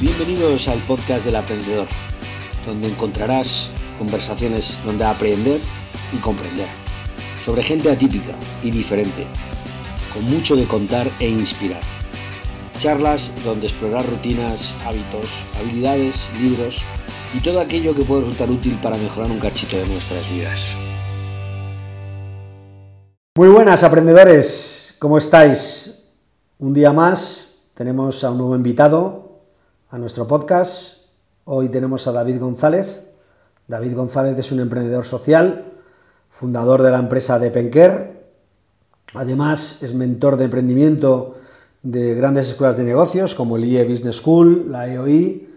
Bienvenidos al podcast del aprendedor, donde encontrarás conversaciones donde aprender y comprender, sobre gente atípica y diferente, con mucho de contar e inspirar. Charlas donde explorar rutinas, hábitos, habilidades, libros y todo aquello que puede resultar útil para mejorar un cachito de nuestras vidas. Muy buenas aprendedores, ¿cómo estáis? Un día más tenemos a un nuevo invitado a nuestro podcast. Hoy tenemos a David González. David González es un emprendedor social, fundador de la empresa de Penker. Además es mentor de emprendimiento de grandes escuelas de negocios como el IE Business School, la EOI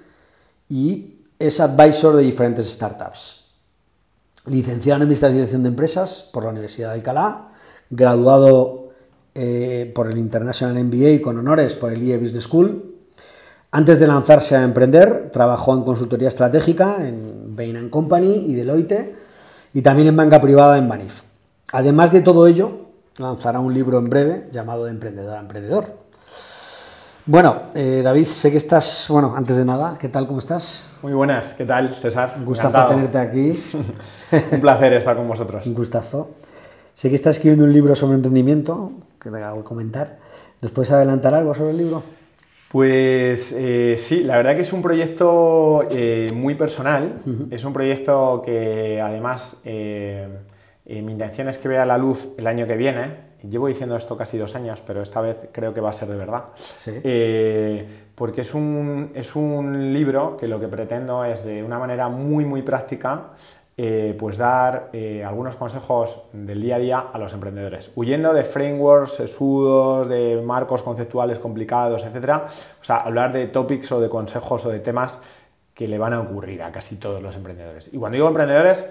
y es advisor de diferentes startups. Licenciado en Administración y Dirección de Empresas por la Universidad de Alcalá, graduado eh, por el International MBA con honores por el IE Business School. Antes de lanzarse a emprender, trabajó en consultoría estratégica en Bain Company y Deloitte y también en banca privada en Banif. Además de todo ello, lanzará un libro en breve llamado De Emprendedor a Emprendedor. Bueno, eh, David, sé que estás, bueno, antes de nada, ¿qué tal? ¿Cómo estás? Muy buenas, ¿qué tal, César? Un gustazo tenerte aquí. Un placer estar con vosotros. Un gustazo. Sé que estás escribiendo un libro sobre emprendimiento, que te hago comentar. ¿Nos puedes adelantar algo sobre el libro? Pues eh, sí, la verdad que es un proyecto eh, muy personal. Es un proyecto que además mi intención es que vea la luz el año que viene llevo diciendo esto casi dos años, pero esta vez creo que va a ser de verdad. Eh, porque es un, es un, libro que lo que pretendo es de una manera muy, muy práctica, eh, pues dar eh, algunos consejos del día a día a los emprendedores, huyendo de frameworks, de marcos conceptuales complicados, etc. O sea, hablar de topics o de consejos o de temas que le van a ocurrir a casi todos los emprendedores. Y cuando digo emprendedores,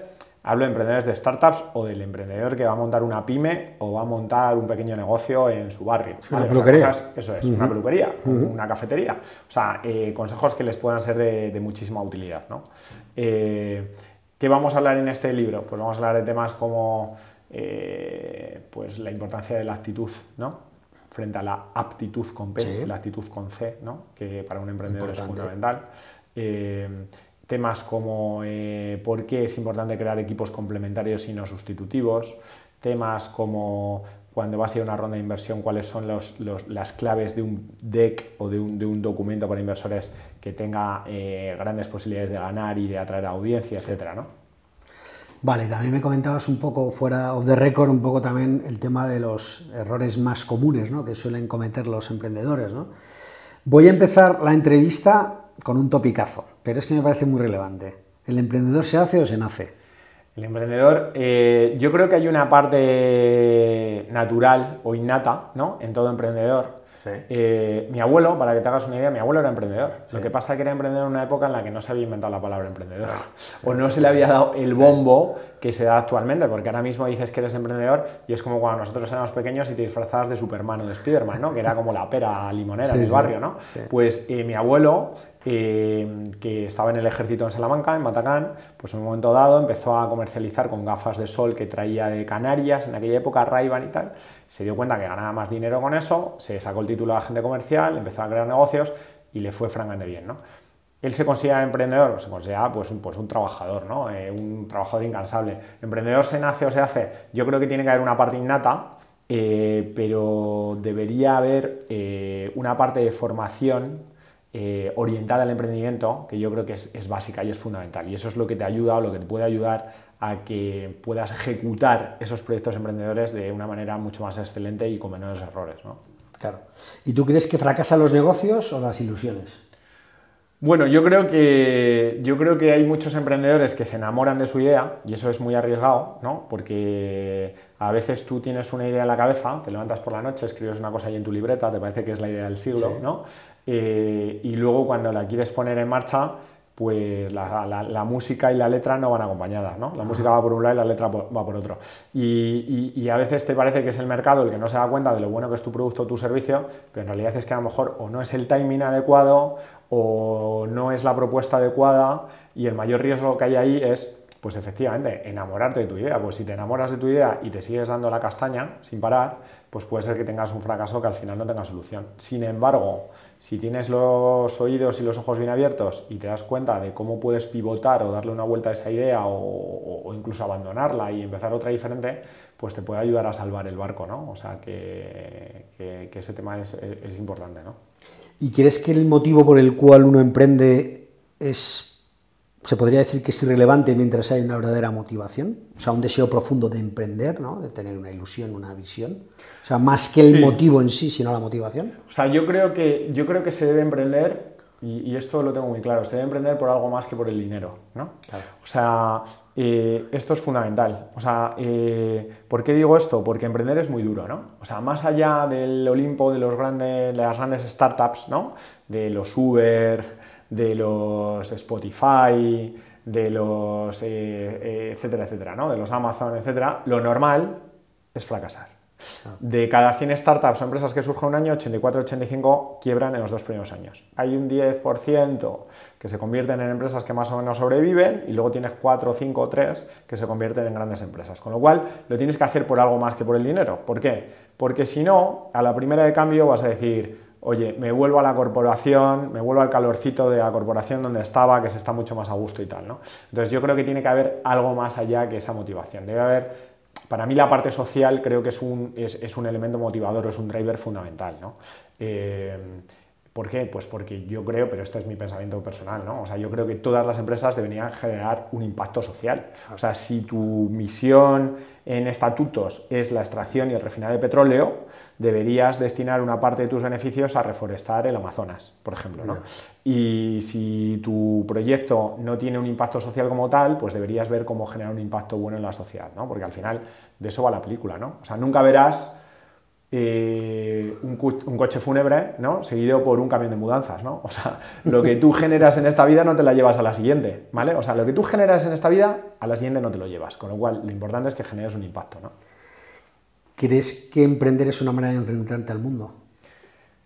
Hablo de emprendedores de startups o del emprendedor que va a montar una pyme o va a montar un pequeño negocio en su barrio. Una peluquería. eso es, una peluquería, una cafetería. O sea, eh, consejos que les puedan ser de, muchísima utilidad. ¿no? Eh, ¿Qué vamos a hablar en este libro? Pues vamos a hablar de temas como eh, pues la importancia de la actitud, ¿no? frente a la aptitud con P, la actitud con C, ¿no? que para un emprendedor es fundamental temas como eh, por qué es importante crear equipos complementarios y no sustitutivos, temas como cuando vas a ir a una ronda de inversión, cuáles son las claves de un deck o de un, documento para inversores que tenga eh, grandes posibilidades de ganar y de atraer audiencia, etcétera, ¿no? Vale, también me comentabas un poco fuera of the record, un poco también el tema de los errores más comunes ¿no? que suelen cometer los emprendedores. Voy a empezar la entrevista con un topicazo, pero es que me parece muy relevante. ¿El emprendedor se hace o se nace? El emprendedor, eh, yo creo que hay una parte natural o innata ¿no? en todo emprendedor eh, mi abuelo, para que te hagas una idea, mi abuelo era emprendedor. Lo que pasa es que era emprendedor en una época en la que no se había inventado la palabra emprendedor. o no se le había dado el bombo que se da actualmente, porque ahora mismo dices que eres emprendedor y es como cuando nosotros éramos pequeños y te disfrazabas de Superman o de Spiderman, ¿no? que era como la pera limonera del barrio. ¿no? Pues eh, mi abuelo eh, que estaba en el ejército en Salamanca, en Matacán, pues en un momento dado empezó a comercializar con gafas de sol que traía de Canarias, en aquella época ray y tal, se dio cuenta que ganaba más dinero con eso, se sacó el título de agente comercial, empezó a crear negocios y le fue francamente bien, ¿no? Él se considera emprendedor, se considera pues, un, pues un trabajador, ¿no? Eh, un trabajador incansable. ¿Emprendedor se nace o se hace? Yo creo que tiene que haber una parte innata, eh, pero debería haber una parte de formación orientada al emprendimiento, que yo creo que es, es, básica y es fundamental. Y eso es lo que te ayuda o lo que te puede ayudar a que puedas ejecutar esos proyectos emprendedores de una manera mucho más excelente y con menores errores. ¿no? Claro. ¿Y tú crees que fracasan los negocios o las ilusiones? Bueno, yo creo que yo creo que hay muchos emprendedores que se enamoran de su idea y eso es muy arriesgado, ¿no? Porque a veces tú tienes una idea en la cabeza, te levantas por la noche, escribes una cosa ahí en tu libreta, te parece que es la idea del siglo, ¿no? Eh, y luego cuando la quieres poner en marcha, pues la, música y la letra no van acompañadas, ¿no? La música va por un lado y la letra va por otro. Y, a veces te parece que es el mercado el que no se da cuenta de lo bueno que es tu producto o tu servicio, pero en realidad es que a lo mejor o no es el timing adecuado o no es la propuesta adecuada y el mayor riesgo que hay ahí es pues efectivamente, enamorarte de tu idea. Pues si te enamoras de tu idea y te sigues dando la castaña sin parar, pues puede ser que tengas un fracaso que al final no tenga solución. Sin embargo, si tienes los oídos y los ojos bien abiertos y te das cuenta de cómo puedes pivotar o darle una vuelta a esa idea o, incluso abandonarla y empezar otra diferente, pues te puede ayudar a salvar el barco, ¿no? O sea que, ese tema es, es importante, ¿no? ¿Y crees que el motivo por el cual uno emprende es se podría decir que es irrelevante mientras hay una verdadera motivación, o sea, un deseo profundo de emprender, ¿no? de tener una ilusión, una visión, o sea, más que el motivo en sí, sino la motivación. O sea, yo creo que, yo creo que se debe emprender, y, esto lo tengo muy claro, se debe emprender por algo más que por el dinero, ¿no? O sea, eh, esto es fundamental. O sea, eh, ¿por qué digo esto? Porque emprender es muy duro, ¿no? O sea, más allá del Olimpo de, los grandes, de las grandes startups, ¿no? De los Uber, de los Spotify, de los, eh, eh, etcétera, etcétera, ¿no? de los Amazon, etcétera, lo normal es fracasar. De cada 100 startups o empresas que surgen un año, 84-85 quiebran en los dos primeros años. Hay un 10% que se convierten en empresas que más o menos sobreviven y luego tienes 4, 5 o 3 que se convierten en grandes empresas. Con lo cual, lo tienes que hacer por algo más que por el dinero. ¿Por qué? Porque si no, a la primera de cambio vas a decir, oye, me vuelvo a la corporación, me vuelvo al calorcito de la corporación donde estaba, que se está mucho más a gusto y tal, ¿no? Entonces yo creo que tiene que haber algo más allá que esa motivación. Debe haber, para mí la parte social creo que es un, es, un elemento motivador, es un driver fundamental, ¿no? Eh, ¿Por qué? Pues porque yo creo, pero esto es mi pensamiento personal, ¿no? O sea, yo creo que todas las empresas deberían generar un impacto social. O sea, si tu misión en estatutos es la extracción y el refinar de petróleo, deberías destinar una parte de tus beneficios a reforestar el Amazonas, por ejemplo, ¿no? Y si tu proyecto no tiene un impacto social como tal, pues deberías ver cómo generar un impacto bueno en la sociedad, ¿no? Porque al final de eso va la película, ¿no? O sea, nunca verás eh, un, coche fúnebre, ¿no? Seguido por un camión de mudanzas, ¿no? O sea, lo que tú generas en esta vida no te la llevas a la siguiente, ¿vale? O sea, lo que tú generas en esta vida, a la siguiente no te lo llevas. Con lo cual, lo importante es que generes un impacto, ¿no? ¿Crees que emprender es una manera de enfrentarte al mundo?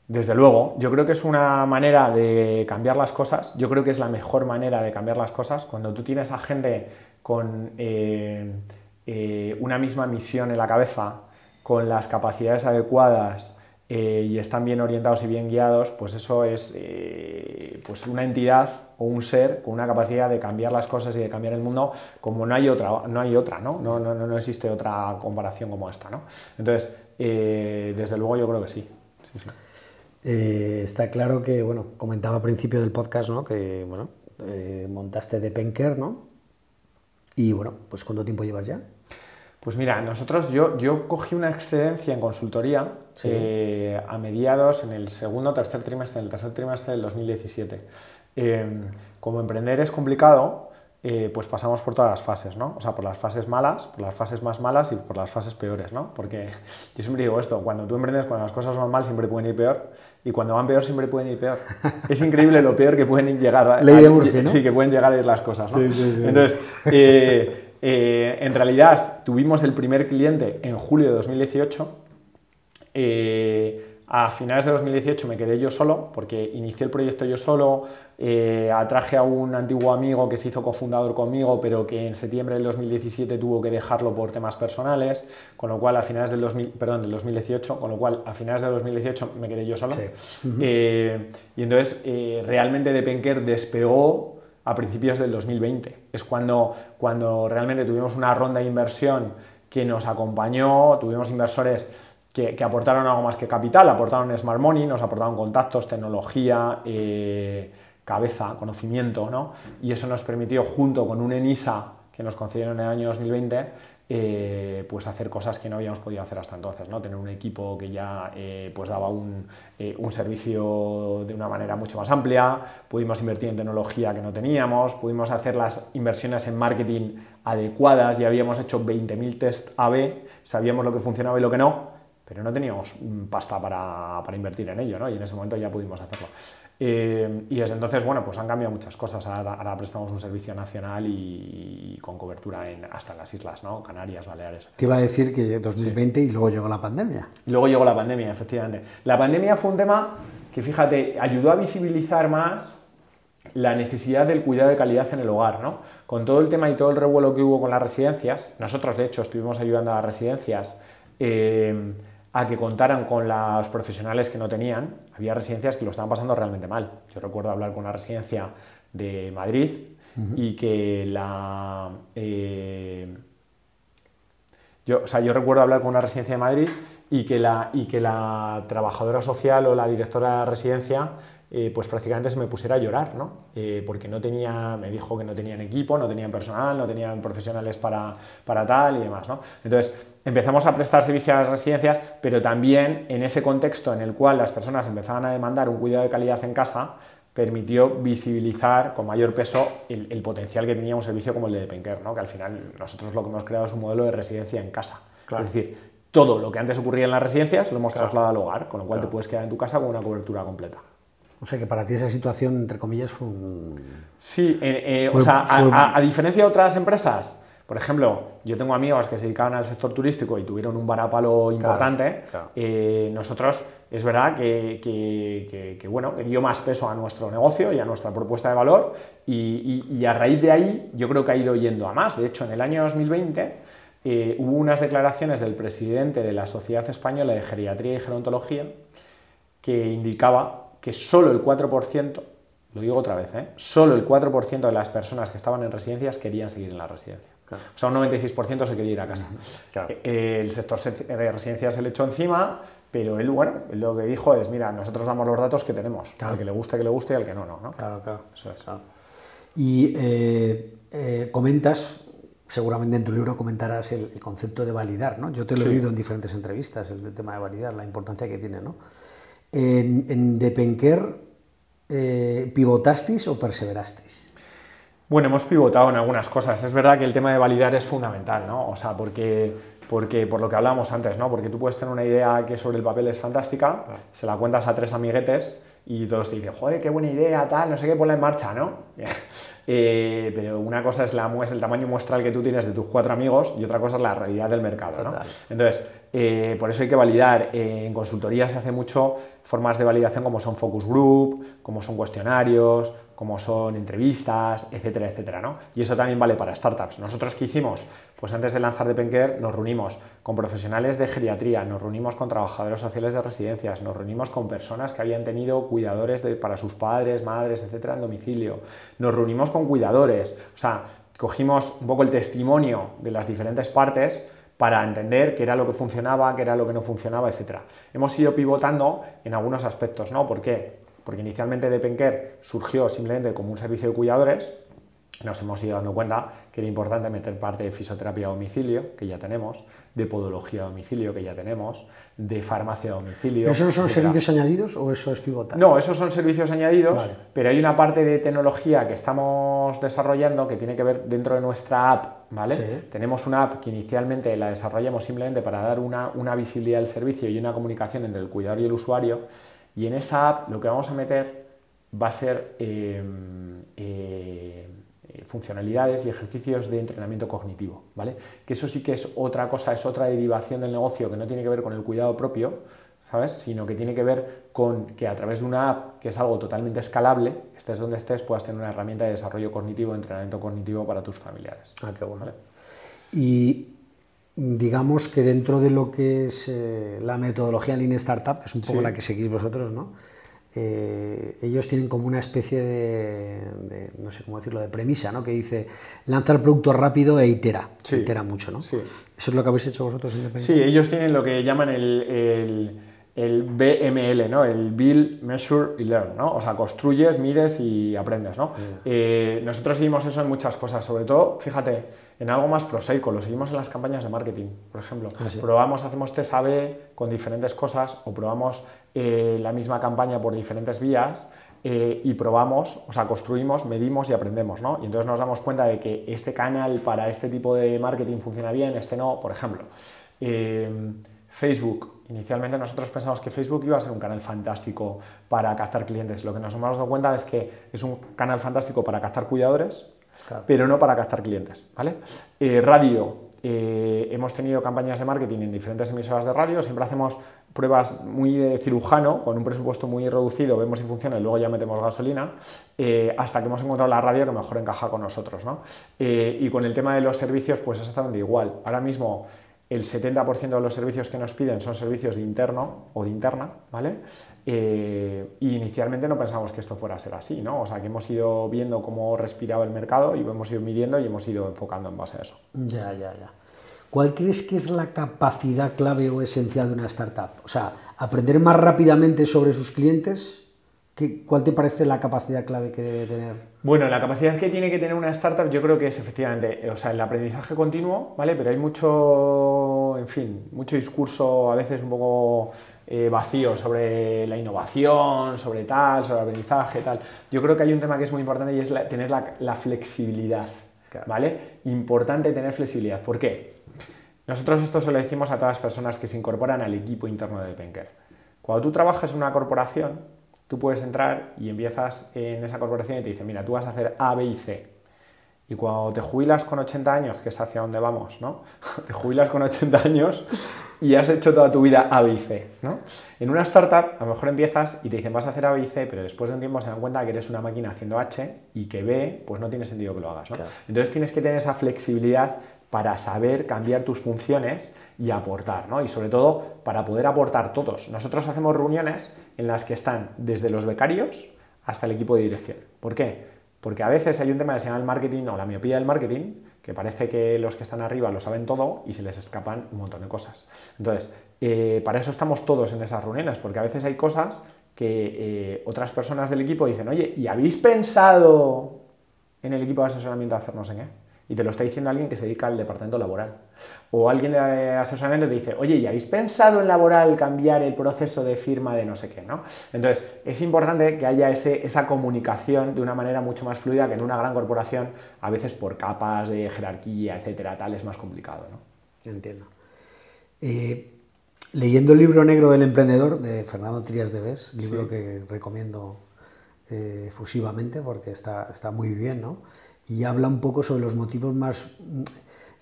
Desde luego, yo creo que es una manera de cambiar las cosas, yo creo que es la mejor manera de cambiar las cosas cuando tú tienes a gente con eh, eh, una misma misión en la cabeza, con las capacidades adecuadas eh, y están bien orientados y bien guiados, pues eso es pues una entidad o un ser con una capacidad de cambiar las cosas y de cambiar el mundo como no hay otra, no hay otra, ¿no? No, no, no existe otra comparación como esta, ¿no? Entonces, eh, desde luego yo creo que sí. está claro que, bueno, comentaba al principio del podcast, ¿no? Que, bueno, montaste de Penker, ¿no? Y bueno, pues ¿cuánto tiempo llevas ya? Pues mira, nosotros, yo, yo cogí una excedencia en consultoría eh, a mediados, en el segundo o tercer trimestre, en el tercer trimestre del 2017. Em, como emprender es complicado, eh, pues pasamos por todas las fases, ¿no? O sea, por las fases malas, por las fases más malas y por las fases peores, ¿no? Porque yo siempre digo esto, cuando tú emprendes, cuando las cosas van mal, siempre pueden ir peor, y cuando van peor, siempre pueden ir peor. Es increíble lo peor que pueden llegar. Ley de Murphy, ¿no? Sí, que pueden llegar a ir las cosas, ¿no? Sí, sí, sí. Entonces, eh, eh, en realidad tuvimos el primer cliente en julio de 2018. Eh, a finales de 2018 me quedé yo solo porque inicié el proyecto yo solo, eh, atraje a un antiguo amigo que se hizo cofundador conmigo, pero que en septiembre del 2017 tuvo que dejarlo por temas personales, con lo cual a finales del, 2000, perdón, del 2018, con lo cual a finales de 2018 me quedé yo solo. y entonces realmente Depenker despegó a principios del 2020. Es cuando, cuando realmente tuvimos una ronda de inversión que nos acompañó, tuvimos inversores que, aportaron algo más que capital, aportaron smart money, nos aportaron contactos, tecnología, eh, cabeza, conocimiento, ¿no? Y eso nos permitió, junto con un ENISA que nos concedieron en el año 2020, eh, pues hacer cosas que no habíamos podido hacer hasta entonces, ¿no? tener un equipo que ya eh, pues daba eh, un, servicio de una manera mucho más amplia, pudimos invertir en tecnología que no teníamos, pudimos hacer las inversiones en marketing adecuadas, ya habíamos hecho 20.000 test AB, sabíamos lo que funcionaba y lo que no, pero no teníamos pasta para, para invertir en ello, ¿no? y en ese momento ya pudimos hacerlo. Eh, y desde entonces, bueno, pues han cambiado muchas cosas. Ahora, prestamos un servicio nacional y, con cobertura en, hasta en las islas, ¿no? Canarias, Baleares. Te iba a decir que 2020 y luego llegó la pandemia. Y luego llegó la pandemia, efectivamente. La pandemia fue un tema que, fíjate, ayudó a visibilizar más la necesidad del cuidado de calidad en el hogar, ¿no? Con todo el tema y todo el revuelo que hubo con las residencias, nosotros de hecho estuvimos ayudando a las residencias eh, a que contaran con los profesionales que no tenían. Había residencias que lo estaban pasando realmente mal. Yo recuerdo hablar con una residencia de Madrid y que la... Eh, yo, o sea, yo recuerdo hablar con una residencia de Madrid y que la, y que la trabajadora social o la directora de la residencia eh, pues prácticamente se me pusiera a llorar, ¿no? Eh, porque no tenía, me dijo que no tenían equipo, no tenían personal, no tenían profesionales para, para tal y demás, ¿no? Entonces, empezamos a prestar servicio a las residencias, pero también en ese contexto en el cual las personas empezaban a demandar un cuidado de calidad en casa, permitió visibilizar con mayor peso el, potencial que tenía un servicio como el de Penker, ¿no? que al final nosotros lo que hemos creado es un modelo de residencia en casa. Es decir, todo lo que antes ocurría en las residencias lo hemos trasladado al hogar, con lo cual te puedes quedar en tu casa con una cobertura completa. O sea que para ti esa situación, entre comillas, fue un... Sí, eh, eh, o sea, a, diferencia de otras empresas, por ejemplo, yo tengo amigos que se dedicaban al sector turístico y tuvieron un varapalo importante. Eh, nosotros, es verdad que, que, bueno, dio más peso a nuestro negocio y a nuestra propuesta de valor y, a raíz de ahí yo creo que ha ido yendo a más. De hecho, en el año 2020 hubo unas declaraciones del presidente de la Sociedad Española de Geriatría y Gerontología que indicaba que solo el 4%, lo digo otra vez, ¿eh? solo el 4% de las personas que estaban en residencias querían seguir en la residencia. O sea, un 96% se quería ir a casa. Eh, el sector de residencias se le echó encima, pero él, bueno, lo que dijo es, mira, nosotros damos los datos que tenemos. Al que le guste, que le guste y al que no, no. ¿no? Claro, claro. Eso es. Y eh, comentas, seguramente en tu libro comentarás el, concepto de validar, ¿no? Yo te lo he oído en diferentes entrevistas, el, tema de validar, la importancia que tiene, ¿no? En, en Depenker, eh, ¿pivotasteis o perseverasteis? Bueno, hemos pivotado en algunas cosas. Es verdad que el tema de validar es fundamental, ¿no? O sea, porque, porque por lo que hablábamos antes, ¿no? Porque tú puedes tener una idea que sobre el papel es fantástica, se la cuentas a tres amiguetes y todos te dicen, joder, qué buena idea, tal, no sé qué, ponla en marcha, ¿no? Eh, pero una cosa es, la, es el tamaño muestral que tú tienes de tus cuatro amigos y otra cosa es la realidad del mercado, ¿no? Entonces, eh, por eso hay que validar. Eh, en consultoría se hace mucho formas de validación como son focus group, como son cuestionarios, como son entrevistas, etcétera, etcétera. ¿no? Y eso también vale para startups. Nosotros qué hicimos? Pues antes de lanzar Depenker nos reunimos con profesionales de geriatría, nos reunimos con trabajadores sociales de residencias, nos reunimos con personas que habían tenido cuidadores para sus padres, madres, etcétera, en domicilio, nos reunimos con cuidadores, o sea, cogimos un poco el testimonio de las diferentes partes para entender qué era lo que funcionaba, qué era lo que no funcionaba, etc. Hemos ido pivotando en algunos aspectos, ¿no? ¿Por qué? Porque inicialmente Depenker surgió simplemente como un servicio de cuidadores, nos hemos ido dando cuenta que era importante meter parte de fisioterapia a domicilio, que ya tenemos, de podología a domicilio, que ya tenemos, de farmacia a domicilio. ¿Esos son servicios añadidos o eso es pivotar? No, esos son servicios añadidos, pero hay una parte de tecnología que estamos desarrollando que tiene que ver dentro de nuestra app, ¿vale? Tenemos una app que inicialmente la desarrollamos simplemente para dar una, una visibilidad del servicio y una comunicación entre el cuidador y el usuario, y en esa app lo que vamos a meter va a ser... Eh, eh, funcionalidades y ejercicios de entrenamiento cognitivo, ¿vale? Que eso sí que es otra cosa, es otra derivación del negocio que no tiene que ver con el cuidado propio, ¿sabes? Sino que tiene que ver con que a través de una app, que es algo totalmente escalable, estés donde estés, puedas tener una herramienta de desarrollo cognitivo, de entrenamiento cognitivo para tus familiares. Ah, qué bueno. Y digamos que dentro de lo que es eh, la metodología Lean Startup, que es un poco la que seguís vosotros, ¿no? Eh, ellos tienen como una especie de, no sé cómo decirlo, de premisa, ¿no? Que dice, lanza el producto rápido e itera. Itera mucho, ¿no? Sí. ¿Eso es lo que habéis hecho vosotros Sí, ellos tienen lo que llaman el, el, BML, ¿no? El Build, Measure y Learn, ¿no? O sea, construyes, mides y aprendes, ¿no? Eh, nosotros seguimos eso en muchas cosas, sobre todo, fíjate, en algo más prosaico, lo seguimos en las campañas de marketing, por ejemplo. Ah, probamos, hacemos test A-B con diferentes cosas o probamos eh, la misma campaña por diferentes vías eh, y probamos, o sea, construimos, medimos y aprendemos, ¿no? Y entonces nos damos cuenta de que este canal para este tipo de marketing funciona bien, este no, por ejemplo. Eh, Facebook, inicialmente nosotros pensamos que Facebook iba a ser un canal fantástico para captar clientes. Lo que nos hemos dado cuenta es que es un canal fantástico para captar cuidadores, pero no para captar clientes, ¿vale? radio, hemos tenido campañas de marketing en diferentes emisoras de radio, siempre hacemos pruebas muy de cirujano, con un presupuesto muy reducido, vemos si funciona y luego ya metemos gasolina, eh, hasta que hemos encontrado la radio que mejor encaja con nosotros. ¿no? Eh, y con el tema de los servicios, pues es exactamente igual. Ahora mismo el 70% de los servicios que nos piden son servicios de interno o de interna, ¿vale? Eh, y inicialmente no pensamos que esto fuera a ser así, ¿no? O sea, que hemos ido viendo cómo respiraba el mercado y hemos ido midiendo y hemos ido enfocando en base a eso. Ya, ya, ya. ¿Cuál crees que es la capacidad clave o esencial de una startup? O sea, aprender más rápidamente sobre sus clientes. ¿Cuál te parece la capacidad clave que debe tener? Bueno, la capacidad que tiene que tener una startup yo creo que es efectivamente, o sea, el aprendizaje continuo, ¿vale? Pero hay mucho, en fin, mucho discurso a veces un poco eh, vacío sobre la innovación, sobre tal, sobre el aprendizaje, tal. Yo creo que hay un tema que es muy importante y es tener la, flexibilidad, ¿vale? Importante tener flexibilidad. ¿Por qué? Nosotros esto se lo decimos a todas las personas que se incorporan al equipo interno de Penker. Cuando tú trabajas en una corporación, tú puedes entrar y empiezas en esa corporación y te dicen, mira, tú vas a hacer A, B y C. Y cuando te jubilas con 80 años, que es hacia donde vamos, ¿no? te jubilas con 80 años y has hecho toda tu vida A, B y C, ¿no? En una startup, a lo mejor empiezas y te dicen, vas a hacer A, B y C, pero después de un tiempo se dan cuenta que eres una máquina haciendo H y que B, pues no tiene sentido que lo hagas, ¿no? Entonces tienes que tener esa flexibilidad para saber cambiar tus funciones y aportar, ¿no? Y sobre todo para poder aportar todos. Nosotros hacemos reuniones en las que están desde los becarios hasta el equipo de dirección. ¿Por qué? Porque a veces hay un tema que se llama el marketing o la miopía del marketing, que parece que los que están arriba lo saben todo y se les escapan un montón de cosas. Entonces, eh, para eso estamos todos en esas reuniones, porque a veces hay cosas que eh, otras personas del equipo dicen, oye, ¿y habéis pensado en el equipo de asesoramiento hacer no sé qué? Y te lo está diciendo alguien que se dedica al departamento laboral. O alguien de asesoramiento te dice, oye, ¿y habéis pensado en laboral cambiar el proceso de firma de no sé qué? ¿no? Entonces, es importante que haya ese, esa comunicación de una manera mucho más fluida que en una gran corporación, a veces por capas de jerarquía, etcétera, tal, es más complicado. ¿no? Entiendo. Eh, leyendo el libro negro del emprendedor de Fernando Trías de Bes, libro que recomiendo eh, fusivamente porque está, está muy bien, ¿no? Y habla un poco sobre los motivos más...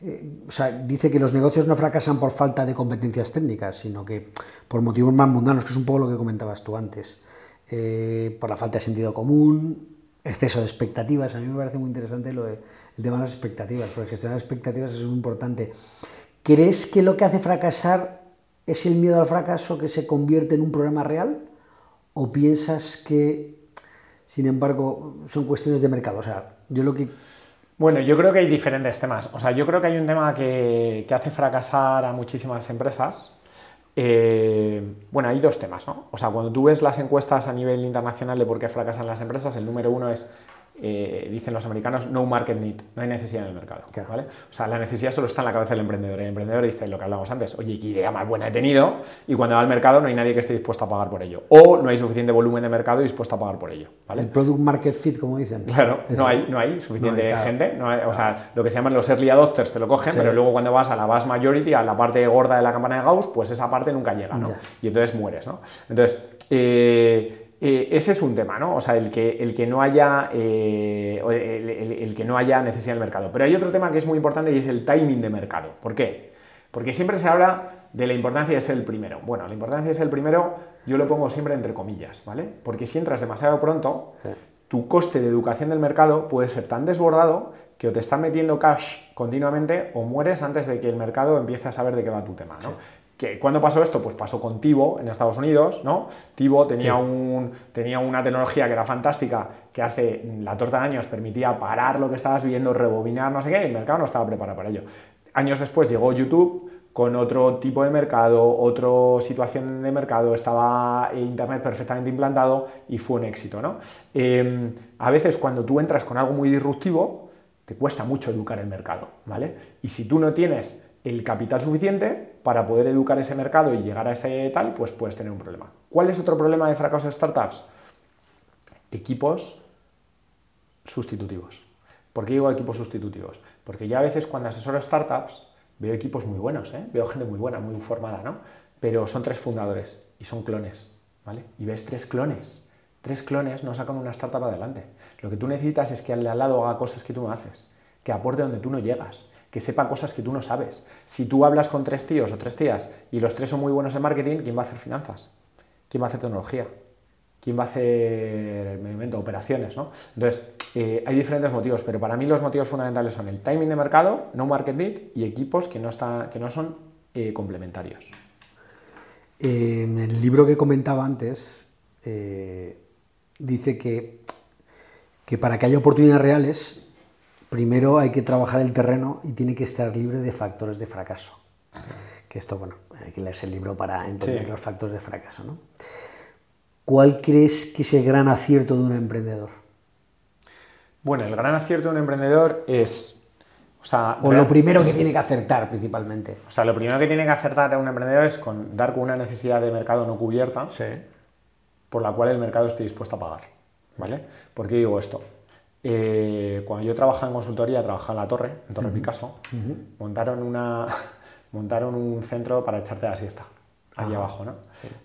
Eh, o sea, dice que los negocios no fracasan por falta de competencias técnicas, sino que por motivos más mundanos, que es un poco lo que comentabas tú antes. Eh, por la falta de sentido común, exceso de expectativas. A mí me parece muy interesante lo de, el tema de las expectativas, porque gestionar expectativas es muy importante. ¿Crees que lo que hace fracasar es el miedo al fracaso que se convierte en un problema real? ¿O piensas que sin embargo, son cuestiones de mercado. O sea, yo lo que... Bueno, yo creo que hay diferentes temas. O sea, yo creo que hay un tema que, hace fracasar a muchísimas empresas. Eh, bueno, hay dos temas, ¿no? O sea, cuando tú ves las encuestas a nivel internacional de por qué fracasan las empresas, el número uno es eh, dicen los americanos, no market need, no hay necesidad en el mercado. ¿vale? O sea, la necesidad solo está en la cabeza del emprendedor. El emprendedor dice lo que hablamos antes, oye, qué idea más buena he tenido, y cuando va al mercado no hay nadie que esté dispuesto a pagar por ello. O no hay suficiente volumen de mercado dispuesto a pagar por ello. ¿vale? El product market fit, como dicen. Claro, no hay, no hay suficiente gente. o sea, lo que se llaman los early adopters te lo cogen, pero luego cuando vas a la vast majority, a la parte gorda de la campana de Gauss, pues esa parte nunca llega, ¿no? Y entonces mueres, ¿no? Entonces, eh, eh, ese es un tema, ¿no? O sea, el que, el que, no haya, eh, el, que no haya necesidad del mercado. Pero hay otro tema que es muy importante y es el timing de mercado. ¿Por qué? Porque siempre se habla de la importancia de ser el primero. Bueno, la importancia de ser el primero yo lo pongo siempre entre comillas, ¿vale? Porque si entras demasiado pronto, tu coste de educación del mercado puede ser tan desbordado que o te están metiendo cash continuamente o mueres antes de que el mercado empiece a saber de qué va tu tema, ¿no? ¿Cuándo pasó esto? Pues pasó con Tivo en Estados Unidos, ¿no? Tivo tenía, un, tenía una tecnología que era fantástica, que hace la torta de años permitía parar lo que estabas viendo, rebobinar, no sé qué, y el mercado no estaba preparado para ello. Años después llegó YouTube con otro tipo de mercado, otra situación de mercado, estaba Internet perfectamente implantado y fue un éxito, ¿no? Em, a veces cuando tú entras con algo muy disruptivo, te cuesta mucho educar el mercado, ¿vale? Y si tú no tienes el capital suficiente para poder educar ese mercado y llegar a ese tal, pues puedes tener un problema. ¿Cuál es otro problema de fracaso de startups? Equipos sustitutivos. ¿Por qué digo equipos sustitutivos? Porque ya a veces cuando asesoro startups veo equipos muy buenos, ¿eh? veo gente muy buena, muy formada, ¿no? Pero son tres fundadores y son clones, ¿vale? Y ves tres clones. Tres clones no sacan una startup adelante. Lo que tú necesitas es que al lado haga cosas que tú no haces, que aporte donde tú no llegas, que sepa cosas que tú no sabes. Si tú hablas con tres tíos o tres tías y los tres son muy buenos en marketing, ¿quién va a hacer finanzas? ¿Quién va a hacer tecnología? ¿Quién va a hacer, me operaciones? ¿no? Entonces, eh, hay diferentes motivos, pero para mí los motivos fundamentales son el timing de mercado, no market need y equipos que no, que no son eh, complementarios. en el libro que comentaba antes, dice que, que para que haya oportunidades reales, primero hay que trabajar el terreno y tiene que estar libre de factores de fracaso. Que esto, bueno, hay que leerse el libro para entender los factores de fracaso. ¿no? ¿Cuál crees que es el gran acierto de un emprendedor? Bueno, el gran acierto de un emprendedor es... O, sea, o lo primero que tiene que acertar principalmente. O sea, lo primero que tiene que acertar a un emprendedor es con, dar con una necesidad de mercado no cubierta por la cual el mercado esté dispuesto a pagar. ¿Vale? ¿Por qué digo esto? Eh, cuando yo trabajaba en consultoría, trabajaba en la Torre, en Torre Picasso, montaron, una, montaron un centro para echarte la siesta, ahí abajo, ¿no?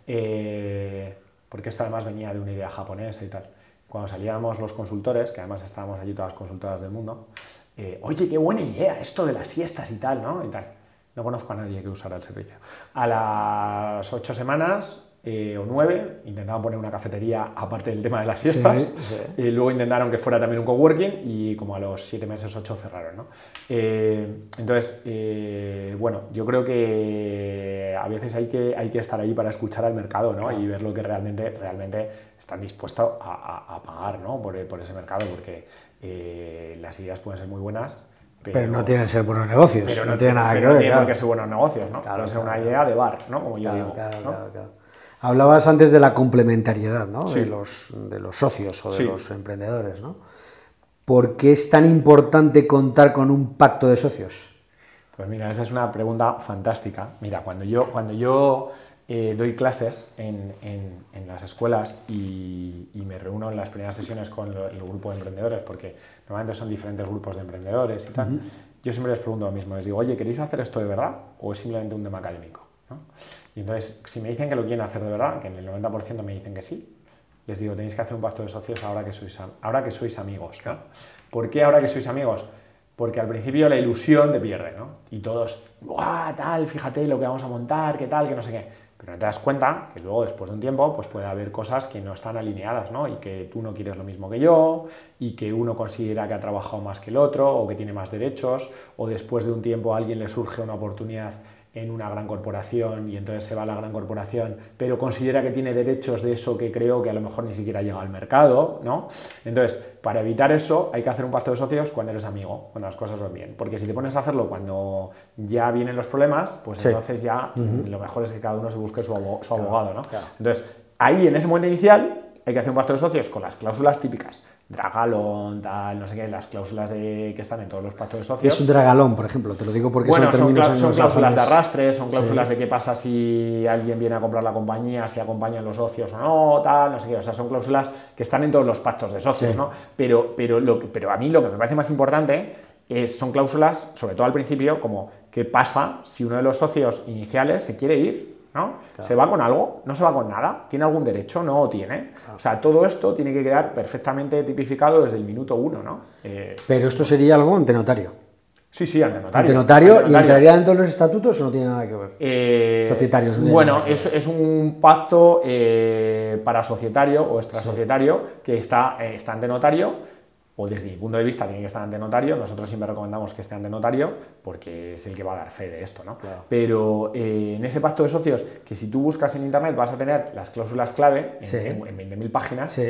Eh, porque esto además venía de una idea japonesa y tal. Cuando salíamos los consultores, que además estábamos allí todas las consultoras del mundo, eh, oye, qué buena idea esto de las siestas y tal, ¿no? Y tal. No conozco a nadie que usara el servicio. A las ocho semanas eh, o nueve, intentaban poner una cafetería aparte del tema de las siestas, y luego intentaron que fuera también un coworking y como a los siete meses, ocho cerraron. ¿no? Eh, entonces, eh, bueno, yo creo que a veces hay que, hay que estar ahí para escuchar al mercado ¿no? y ver lo que realmente, realmente están dispuestos a, pagar ¿no? por, por, ese mercado, porque las ideas pueden ser muy buenas, pero, no tienen que ser buenos negocios. Pero no, tiene nada que ver. No tienen que ser buenos negocios, ¿no? Claro, Puede ser una idea de bar, ¿no? Como yo digo. Claro, claro, Hablabas antes de la complementariedad ¿no? de, los, de, los, socios o de los emprendedores. ¿no? ¿Por qué es tan importante contar con un pacto de socios? Pues mira, esa es una pregunta fantástica. Mira, cuando yo, cuando yo eh, doy clases en, en, las escuelas y, me reúno en las primeras sesiones con el grupo de emprendedores, porque normalmente son diferentes grupos de emprendedores y tal, yo siempre les pregunto lo mismo, les digo, oye, ¿queréis hacer esto de verdad o es simplemente un tema académico? ¿no? Y entonces, si me dicen que lo quieren hacer de verdad, que en el 90% me dicen que sí, les digo, tenéis que hacer un pacto de socios ahora que sois, ahora que sois amigos. ¿no? ¿Por qué ahora que sois amigos? Porque al principio la ilusión te pierde, ¿no? Y todos, ¡guau! Tal, fíjate lo que vamos a montar, qué tal, que no sé qué. Pero no te das cuenta que luego, después de un tiempo, pues puede haber cosas que no están alineadas, ¿no? Y que tú no quieres lo mismo que yo, y que uno considera que ha trabajado más que el otro, o que tiene más derechos, o después de un tiempo a alguien le surge una oportunidad en una gran corporación y entonces se va a la gran corporación, pero considera que tiene derechos de eso que creo que a lo mejor ni siquiera llega al mercado, ¿no? Entonces, para evitar eso hay que hacer un pacto de socios cuando eres amigo, cuando las cosas van bien, porque si te pones a hacerlo cuando ya vienen los problemas, pues entonces ya lo mejor es que cada uno se busque su, abogado, ¿no? Entonces, ahí en ese momento inicial hay que hacer un pacto de socios con las cláusulas típicas. Dragalón, tal, no sé qué, las cláusulas de, que están en todos los pactos de socios. Es un dragalón, por ejemplo, te lo digo porque son términos son, son cláusulas de arrastre, son cláusulas de qué pasa si alguien viene a comprar la compañía, si acompañan los socios o no, tal, no sé qué, o sea, son cláusulas que están en todos los pactos de socios, ¿no? Pero, pero, lo, pero a mí lo que me parece más importante es, son cláusulas, sobre todo al principio, como qué pasa si uno de los socios iniciales se quiere ir ¿Se va con algo? ¿No se va con nada? ¿Tiene algún derecho? No tiene. O sea, todo esto tiene que quedar perfectamente tipificado desde el minuto uno, ¿no? Eh, Pero esto sería algo ante notario. Sí, sí, ante notario. Ante notario, ¿y entraría dentro de los estatutos o no tiene nada que ver? Eh, Societarios. bueno, es, es, un pacto eh, para societario o extrasocietario que está, está ante notario o desde mi punto de vista tiene que estar ante notario. Nosotros siempre recomendamos que esté ante notario porque es el que va a dar fe de esto, ¿no? Pero eh, en ese pacto de socios, que si tú buscas en internet vas a tener las cláusulas clave en, 20.000 páginas,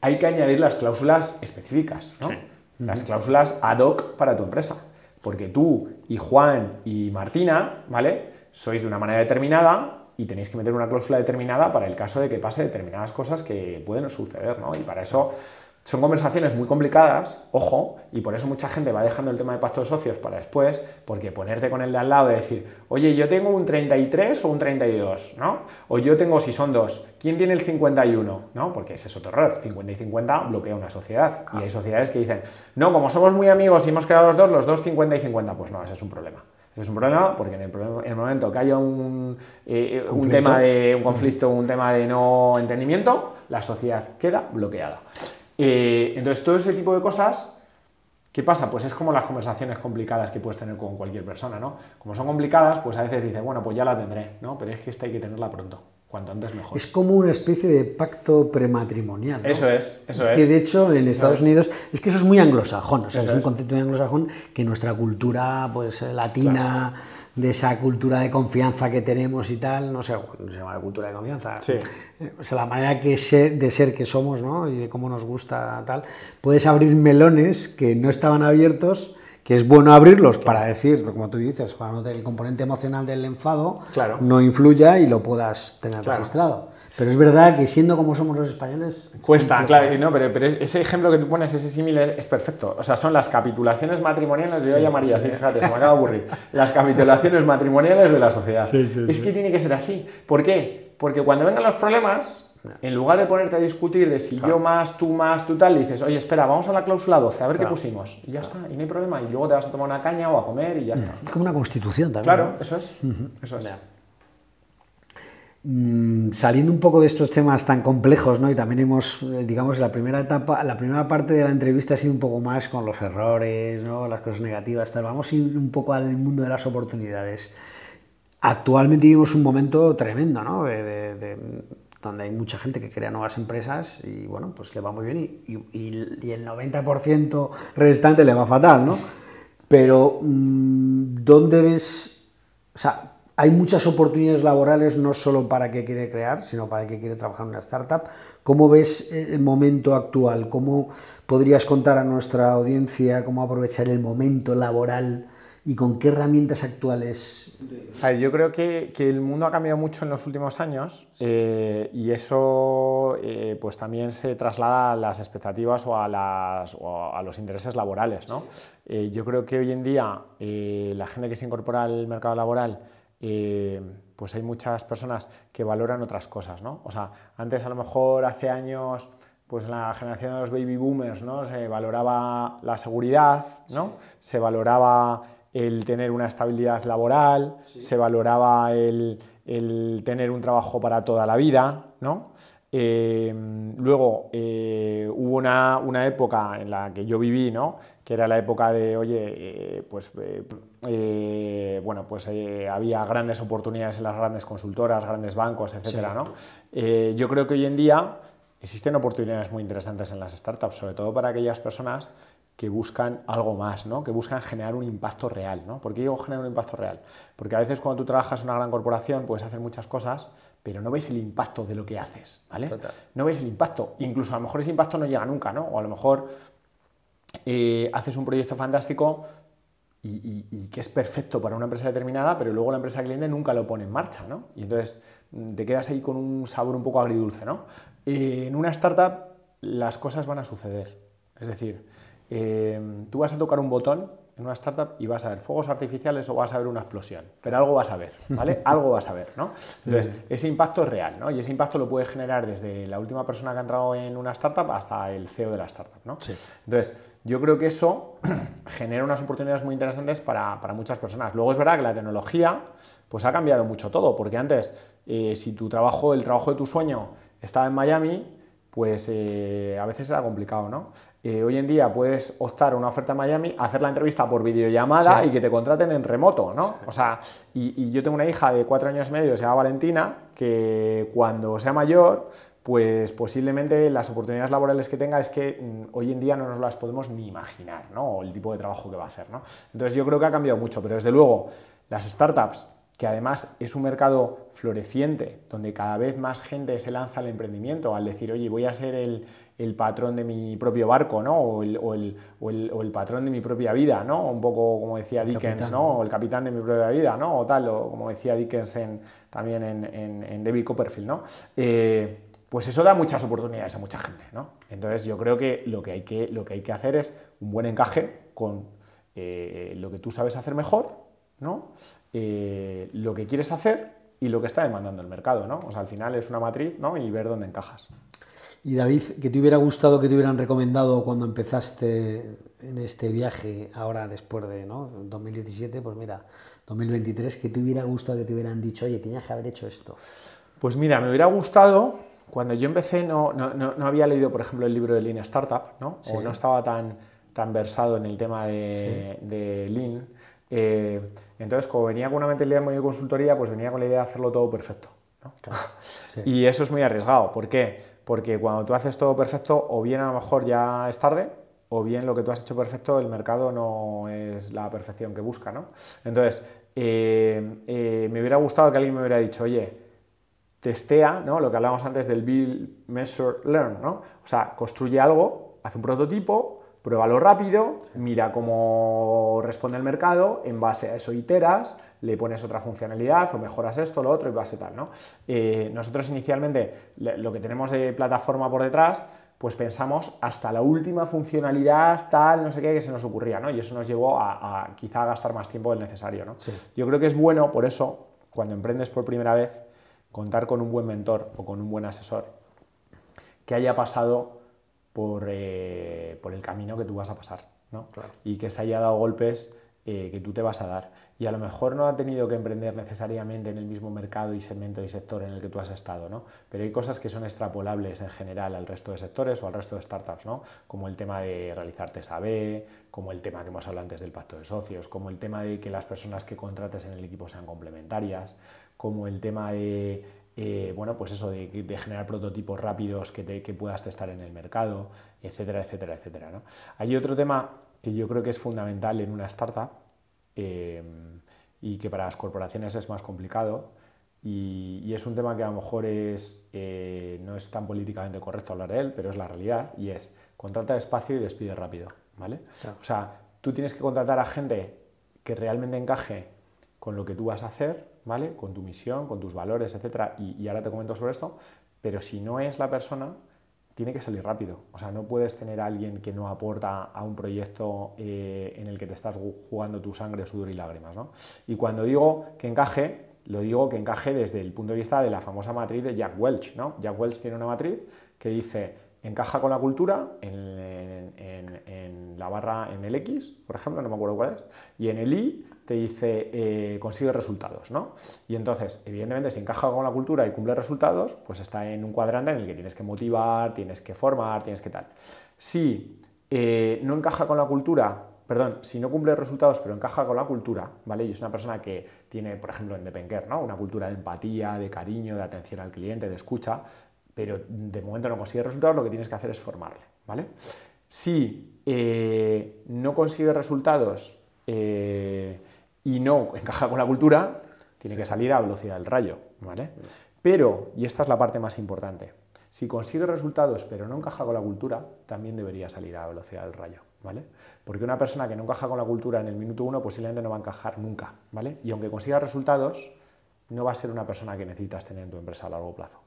hay que añadir las cláusulas específicas, ¿no? Las cláusulas ad hoc para tu empresa. Porque tú y Juan y Martina, ¿vale? Sois de una manera determinada y tenéis que meter una cláusula determinada para el caso de que pase determinadas cosas que pueden suceder, ¿no? Y para eso son conversaciones muy complicadas, ojo, y por eso mucha gente va dejando el tema de pacto de socios para después, porque ponerte con el de al lado y decir, oye, yo tengo un 33 o un 32, ¿no? O yo tengo, si son dos, ¿quién tiene el 51? ¿No? Porque ese es otro error, 50 y 50 bloquea una sociedad. Y hay sociedades que dicen, no, como somos muy amigos y hemos quedado los dos, los dos 50 y 50, pues no, ese es un problema. Ese es un problema porque en el, momento que haya un, eh, un tema de un conflicto, un tema de no entendimiento, la sociedad queda bloqueada. Eh, entonces, todo ese tipo de cosas ¿Qué pasa? Pues es como las conversaciones complicadas que puedes tener con cualquier persona, ¿no? Como son complicadas, pues a veces dices, bueno, pues ya la tendré, ¿no? Pero es que esta hay que tenerla pronto. Cuanto antes mejor. Es como una especie de pacto prematrimonial. ¿no? Eso es, eso es. Es que de hecho en Estados Unidos, es que eso es muy anglosajón, o sea, es un concepto muy anglosajón que nuestra cultura pues latina, de esa cultura de confianza que tenemos y tal, no sé, no se llama la cultura de confianza. Sí. O sea, la manera que ser, de ser que somos, ¿no? Y de cómo nos gusta tal, puedes abrir melones que no estaban abiertos que es bueno abrirlos para decir, como tú dices, para tener el componente emocional del enfado Claro. no influya y lo puedas tener Claro. registrado. Pero es verdad que siendo como somos los españoles... Cuesta, claro, y no, pero, pero ese ejemplo que tú pones, ese símil es, es perfecto. O sea, son las capitulaciones matrimoniales, yo llamaría así, fíjate, se me acaba de aburrir. Las capitulaciones matrimoniales de la sociedad. Sí, sí, es sí. que tiene que ser así. ¿Por qué? Porque cuando vengan los problemas, en lugar de ponerte a discutir de si yo más, tú más, tú tal, dices, oye, espera, vamos a la cláusula 12, a ver Claro. qué pusimos. Y ya está, y no hay problema. Y luego te vas a tomar una caña o a comer y ya está. Es como una constitución también. Claro, ¿no? eso es. Eso es. Mm, saliendo un poco de estos temas tan complejos, ¿no? Y también hemos, eh, digamos, la primera etapa, la primera parte de la entrevista ha sido un poco más con los errores, ¿no? Las cosas negativas, tal. Vamos a ir un poco al mundo de las oportunidades. Actualmente vivimos un momento tremendo, ¿no? De- de- de- donde hay mucha gente que crea nuevas empresas y, bueno, pues le va muy bien y, el 90% restante le va fatal, ¿no? Pero, mm, ¿dónde ves o sea, hay muchas oportunidades laborales no solo para el que quiere crear, sino para el que quiere trabajar en una startup. ¿Cómo ves el momento actual? ¿Cómo podrías contar a nuestra audiencia cómo aprovechar el momento laboral y con qué herramientas actuales? Yo creo que, que el mundo ha cambiado mucho en los últimos años eh, y eso eh, pues también se traslada a las expectativas o a, las, a los intereses laborales. ¿no? Eh, yo creo que hoy en día la gente que se incorpora al mercado laboral pues hay muchas personas que valoran otras cosas, ¿no? O sea, antes a lo mejor hace años, pues la generación de los baby boomers, ¿no? Se valoraba la seguridad, ¿no? Se valoraba el tener una estabilidad laboral, se valoraba el, el tener un trabajo para toda la vida, ¿no? Eh, luego eh, hubo una, una época en la que yo viví, ¿no? que era la época de, oye, eh, pues, eh, bueno, pues había grandes oportunidades en las grandes consultoras, grandes bancos, etcétera, ¿no? Yo creo que hoy en día existen oportunidades muy interesantes en las startups, sobre todo para aquellas personas que buscan algo más, ¿no? que buscan generar un impacto real. ¿no? ¿Por qué digo generar un impacto real? Porque a veces cuando tú trabajas en una gran corporación puedes hacer muchas cosas, pero no ves el impacto de lo que haces. ¿vale? Total. No ves el impacto. Incluso a lo mejor ese impacto no llega nunca, ¿no? o a lo mejor eh, haces un proyecto fantástico y, y- y que es perfecto para una empresa determinada, pero luego la empresa cliente nunca lo pone en marcha, ¿no? Y entonces mm, te quedas ahí con un sabor un poco agridulce, ¿no? Eh, en una startup las cosas van a suceder. Es decir, eh, tú vas a tocar un botón en una startup y vas a ver fuegos artificiales o vas a ver una explosión, pero algo vas a ver, ¿vale? algo vas a ver, ¿no? Entonces, ese impacto es real, ¿no? Y ese impacto lo puede generar desde la última persona que ha entrado en una startup hasta el CEO de la startup, ¿no? Entonces, yo creo que eso genera unas oportunidades muy interesantes para, para muchas personas. Luego es verdad que la tecnología pues ha cambiado mucho todo, porque antes, eh, si tu trabajo, el trabajo de tu sueño estaba en Miami, pues eh, a veces era complicado, ¿no? Eh, hoy en día puedes optar a una oferta en Miami, hacer la entrevista por videollamada y que te contraten en remoto, ¿no? O sea, y, y yo tengo una hija de cuatro años y medio, se llama Valentina, que cuando sea mayor, pues posiblemente las oportunidades laborales que tenga es que mm, hoy en día no nos las podemos ni imaginar, ¿no? O el tipo de trabajo que va a hacer, ¿no? Entonces yo creo que ha cambiado mucho, pero desde luego las startups que además es un mercado floreciente, donde cada vez más gente se lanza al emprendimiento, al decir, oye, voy a ser el, el patrón de mi propio barco, ¿no? O el, o el- o el- o el patrón de mi propia vida, ¿no? Un poco como decía Dickens, capitán. ¿no? O el capitán de mi propia vida, ¿no? O tal, o como decía Dickens en- también en, en- en David Copperfield, ¿no? Eh, pues eso da muchas oportunidades a mucha gente, ¿no? Entonces yo creo que lo que hay que, lo que, hay que hacer es un buen encaje con eh, lo que tú sabes hacer mejor, ¿no? Eh, lo que quieres hacer y lo que está demandando el mercado, ¿no? O sea, al final es una matriz, ¿no? Y ver dónde encajas. Y David, ¿qué te hubiera gustado que te hubieran recomendado cuando empezaste en este viaje, ahora después de ¿no? 2017? Pues mira, 2023, ¿qué te hubiera gustado que te hubieran dicho, oye, tenías que haber hecho esto? Pues mira, me hubiera gustado, cuando yo empecé no, no, no- no había leído, por ejemplo, el libro de Lean Startup, ¿no? O no estaba tan, tan versado en el tema de, de Lean. Eh, entonces, como venía con una mentalidad muy de consultoría, pues venía con la idea de hacerlo todo perfecto. Y eso es muy arriesgado. ¿Por qué? Porque cuando tú haces todo perfecto, o bien a lo mejor ya es tarde, o bien lo que tú has hecho perfecto, el mercado no es la perfección que busca. ¿no? Entonces, eh, eh, me hubiera gustado que alguien me hubiera dicho, oye, testea, ¿no? lo que hablábamos antes del Build, Measure, Learn. ¿no? O sea, construye algo, hace un prototipo, pruébalo rápido, mira cómo responde el mercado, en base a eso iteras, le pones otra funcionalidad o mejoras esto, lo otro y base tal. ¿no? Eh, nosotros inicialmente lo que tenemos de plataforma por detrás, pues pensamos hasta la última funcionalidad tal, no sé qué, que se nos ocurría, ¿no? Y eso nos llevó a, quizá a gastar más tiempo del necesario, ¿no? Yo creo que es bueno, por eso, cuando emprendes por primera vez, contar con un buen mentor o con un buen asesor que haya pasado eh, por, el camino que tú vas a pasar, ¿no? Y que se haya dado golpes eh, que tú te vas a dar. Y a lo mejor no ha tenido que emprender necesariamente en el mismo mercado y segmento y sector en el que tú has estado, ¿no? Pero hay cosas que son extrapolables en general al resto de sectores o al resto de startups, ¿no? Como el tema de realizar TSAB, como el tema que hemos hablado antes del pacto de socios, como el tema de que las personas que contrates en el equipo sean complementarias, como el tema de eh, bueno, pues eso, de, generar prototipos rápidos que, puedas testar en el mercado, etcétera, etcétera, etcétera. ¿no? Hay otro tema que yo creo que es fundamental en una startup eh, y que para las corporaciones es más complicado y, es un tema que a lo mejor es, eh, no es tan políticamente correcto hablar de él, pero es la realidad y es contrata despacio y despide rápido. ¿vale? O sea, tú tienes que contratar a gente que realmente encaje con lo que tú vas a hacer ¿vale? Con tu misión, con tus valores, etcétera, y, ahora te comento sobre esto, pero si no es la persona, tiene que salir rápido. O sea, no puedes tener a alguien que no aporta a un proyecto eh, en el que te estás jugando tu sangre, sudor y lágrimas. ¿no? Y cuando digo que encaje, lo digo que encaje desde el punto de vista de la famosa matriz de Jack Welch. ¿no? Jack Welch tiene una matriz que dice encaja con la cultura en, la barra en el X, por ejemplo, no me acuerdo cuál es, y en el Y te dice eh, consigue resultados, ¿no? Y entonces, evidentemente, si encaja con la cultura y cumple resultados, pues está en un cuadrante en el que tienes que motivar, tienes que formar, tienes que tal. Si eh, no encaja con la cultura, perdón, si no cumple resultados pero encaja con la cultura, ¿vale? Y es una persona que tiene, por ejemplo, en Depenker, ¿no? Una cultura de empatía, de cariño, de atención al cliente, de escucha, pero de momento no consigue resultados, lo que tienes que hacer es formarle, ¿vale? Si eh, no consigue resultados y no encaja con la cultura, tiene que salir a velocidad del rayo, ¿vale? Pero, y esta es la parte más importante, si consigue resultados pero no encaja con la cultura, también debería salir a velocidad del rayo, ¿vale? Porque una persona que no encaja con la cultura en el minuto uno posiblemente no va a encajar nunca, ¿vale? Y aunque consiga resultados, no va a ser una persona que necesitas tener en tu empresa a largo plazo.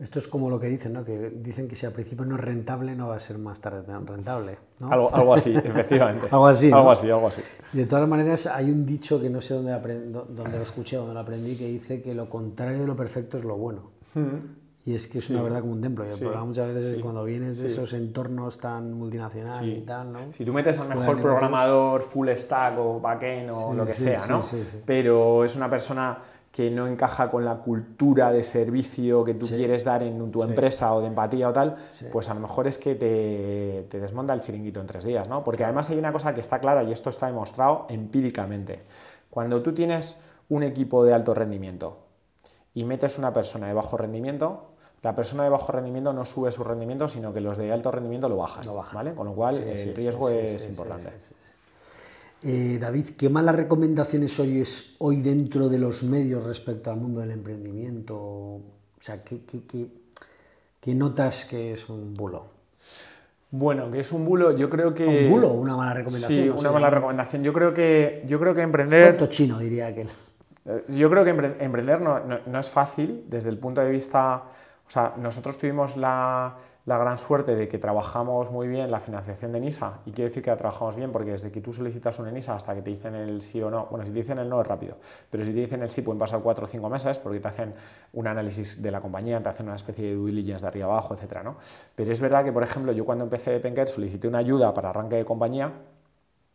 Esto es como lo que dicen, ¿no? Que dicen que si al principio no es rentable, no va a ser más tarde tan rentable. Algo, así, efectivamente. algo así. Algo así, algo así. de todas maneras, hay un dicho que no sé dónde, dónde lo escuché, dónde lo aprendí, que dice que lo contrario de lo perfecto es lo bueno. Hmm. Y es que es una verdad como un templo. Y muchas veces es cuando vienes de esos entornos tan multinacionales y tal, ¿no? Si tú metes al mejor programador full stack o backend o lo que sea, ¿no? Pero es una persona que no encaja con la cultura de servicio que tú quieres dar en tu empresa o de empatía o tal, pues a lo mejor es que te, te, desmonta el chiringuito en tres días, ¿no? Porque además hay una cosa que está clara y esto está demostrado empíricamente. Cuando tú tienes un equipo de alto rendimiento y metes una persona de bajo rendimiento, la persona de bajo rendimiento no sube su rendimiento, sino que los de alto rendimiento lo bajan, ¿vale? Con lo cual el riesgo es importante. Eh, David, ¿qué malas recomendaciones oyes hoy dentro de los medios respecto al mundo del emprendimiento? O sea, ¿qué, notas que es un bulo? Bueno, que es un bulo, yo creo que... ¿Un bulo o una mala recomendación? Sí, una mala recomendación. Yo creo que, yo creo que emprender... Cuento chino, diría aquel. Eh, yo creo que emprender no es fácil desde el punto de vista... O sea, nosotros tuvimos la, la gran suerte de que trabajamos muy bien la financiación de NISA, y quiero decir que la trabajamos bien porque desde que tú solicitas una NISA hasta que te dicen el sí o no, bueno, si te dicen el no es rápido, pero si te dicen el sí pueden pasar cuatro o cinco meses porque te hacen un análisis de la compañía, te hacen una especie de due diligence de arriba abajo, etcétera, ¿no? Pero es verdad que, por ejemplo, yo cuando empecé de Penker solicité una ayuda para arranque de compañía,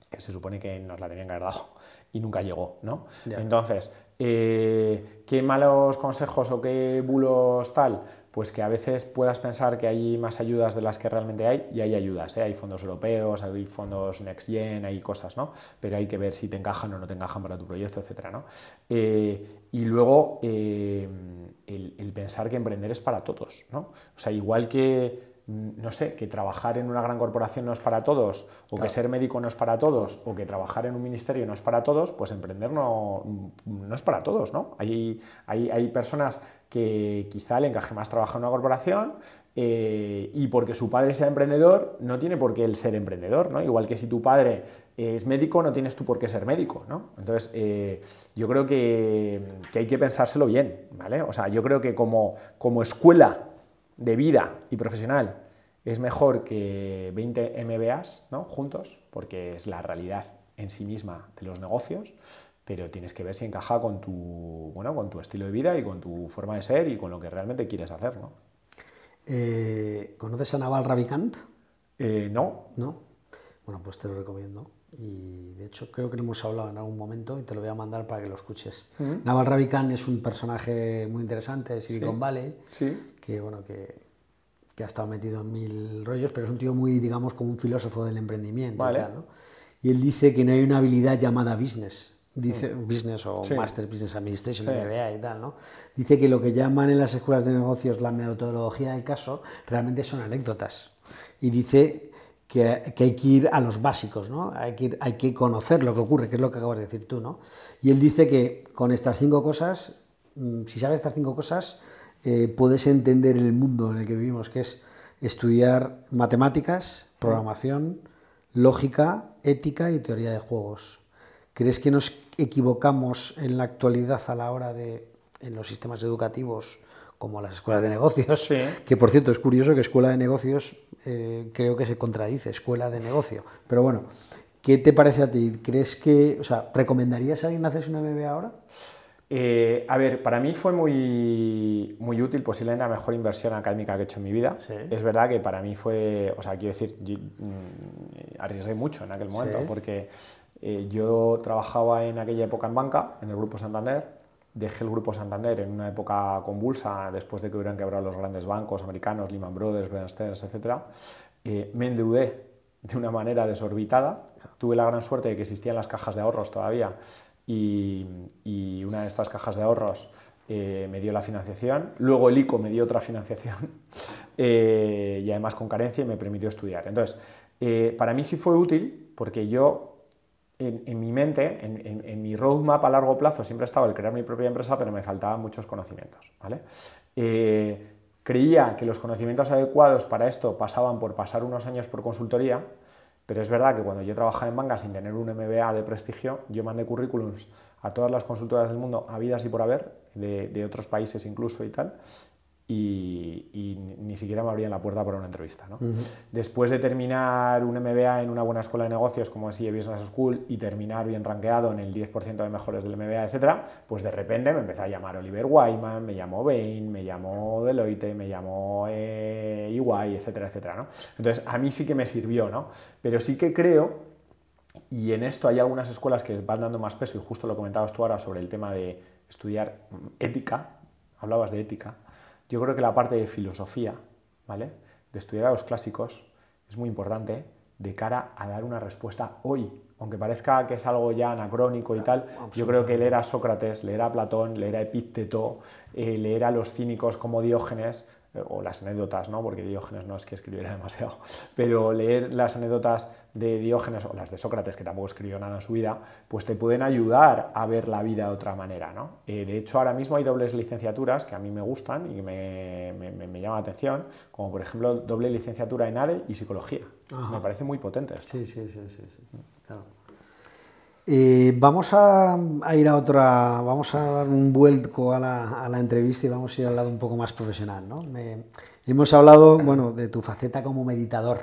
que se supone que nos la tenían que haber dado y nunca llegó, ¿no? Entonces, eh, ¿qué malos consejos o qué bulos tal? Pues que a veces puedas pensar que hay más ayudas de las que realmente hay, y hay ayudas, ¿eh? hay fondos europeos, hay fondos Next Gen, hay cosas, ¿no? Pero hay que ver si te encajan o no te encajan para tu proyecto, etcétera, ¿no? Eh, y luego el, el, pensar que emprender es para todos, ¿no? O sea, igual que no sé, que trabajar en una gran corporación no es para todos, o que ser médico no es para todos, o que trabajar en un ministerio no es para todos, pues emprender no, no es para todos, ¿no? Hay, hay, hay, personas que quizá le encaje más trabajar en una corporación eh, y porque su padre sea emprendedor, no tiene por qué él ser emprendedor, ¿no? Igual que si tu padre es médico, no tienes tú por qué ser médico, ¿no? Entonces, eh, yo creo que, que, hay que pensárselo bien, ¿vale? O sea, yo creo que como, como escuela de vida y profesional es mejor que 20 MBAs ¿no? juntos, porque es la realidad en sí misma de los negocios, pero tienes que ver si encaja con tu, bueno, con tu estilo de vida y con tu forma de ser y con lo que realmente quieres hacer. ¿no? Eh, ¿Conoces a Naval Ravikant? Eh, no. ¿No? Bueno, pues te lo recomiendo. Y de hecho creo que lo hemos hablado en algún momento y te lo voy a mandar para que lo escuches. Naval Ravikant es un personaje muy interesante de Silicon Valley, que bueno, que que ha estado metido en mil rollos, pero es un tío muy, digamos, como un filósofo del emprendimiento. Y, él dice que no hay una habilidad llamada business, dice mm. business o Master Business Administration, MBA y tal, ¿no? Dice que lo que llaman en las escuelas de negocios la metodología del caso realmente son anécdotas. Y dice que, hay que ir a los básicos, ¿no? Hay que, hay que conocer lo que ocurre, que es lo que acabas de decir tú, ¿no? Y él dice que con estas cinco cosas, mm, si sabes estas cinco cosas, eh, puedes entender el mundo en el que vivimos, que es estudiar matemáticas, programación, lógica, ética y teoría de juegos. ¿Crees que nos equivocamos en la actualidad a la hora de, en los sistemas educativos, como las escuelas de negocios? Que por cierto es curioso que escuela de negocios eh, creo que se contradice, escuela de negocio. Pero bueno, ¿qué te parece a ti? ¿Crees que, o sea, recomendarías a alguien hacerse una MBA ahora? Eh, a ver, para mí fue muy, muy útil, posiblemente la mejor inversión académica que he hecho en mi vida. Es verdad que para mí fue, o sea, quiero decir, yo, mm, arriesgué mucho en aquel momento, porque eh, yo trabajaba en aquella época en banca, en el Grupo Santander, dejé el Grupo Santander en una época convulsa, después de que hubieran quebrado los grandes bancos americanos, Lehman Brothers, Bear Stearns, etc. Eh, me endeudé de una manera desorbitada. Tuve la gran suerte de que existían las cajas de ahorros todavía y, una de estas cajas de ahorros eh, me dio la financiación, luego el ICO me dio otra financiación eh, y además con carencia y me permitió estudiar. Entonces, eh, para mí sí fue útil porque yo en, mi mente, en, mi roadmap a largo plazo siempre estaba el crear mi propia empresa, pero me faltaban muchos conocimientos. ¿vale? creía que los conocimientos adecuados para esto pasaban por pasar unos años por consultoría, pero es verdad que cuando yo trabajaba en banca sin tener un MBA de prestigio, yo mandé currículums a todas las consultoras del mundo, habidas y por haber, de, otros países incluso y tal, y, ni siquiera me abrían la puerta para una entrevista. ¿no? Después de terminar un MBA en una buena escuela de negocios como es Business School y terminar bien rankeado en el 10% de mejores del MBA, etc., pues de repente me empezó a llamar Oliver Wyman, me llamó Bain, me llamó Deloitte, me llamó eh, EY, etcétera, etcétera. ¿no? Entonces, a mí sí que me sirvió, ¿no? pero sí que creo y en esto hay algunas escuelas que van dando más peso, y justo lo comentabas tú ahora sobre el tema de estudiar ética, hablabas de ética, yo creo que la parte de filosofía, ¿vale? De estudiar a los clásicos es muy importante de cara a dar una respuesta hoy. Aunque parezca que es algo ya anacrónico y tal, yo creo que leer a Sócrates, leer a Platón, leer a Epícteto, eh, leer a los cínicos como Diógenes, o las anécdotas, ¿no? porque Diógenes no es que escribiera demasiado, pero leer las anécdotas de Diógenes o las de Sócrates, que tampoco escribió nada en su vida, pues te pueden ayudar a ver la vida de otra manera. ¿no? Eh, de hecho, ahora mismo hay dobles licenciaturas que a mí me gustan y me, me, me llaman la atención, como por ejemplo doble licenciatura en ADE y psicología. Me parece muy potente Sí, sí, sí, sí, sí. Claro. Eh, vamos a, ir a otra, vamos a dar un vuelco a la, entrevista y vamos a ir al lado un poco más profesional. ¿no? hemos hablado bueno, de tu faceta como meditador.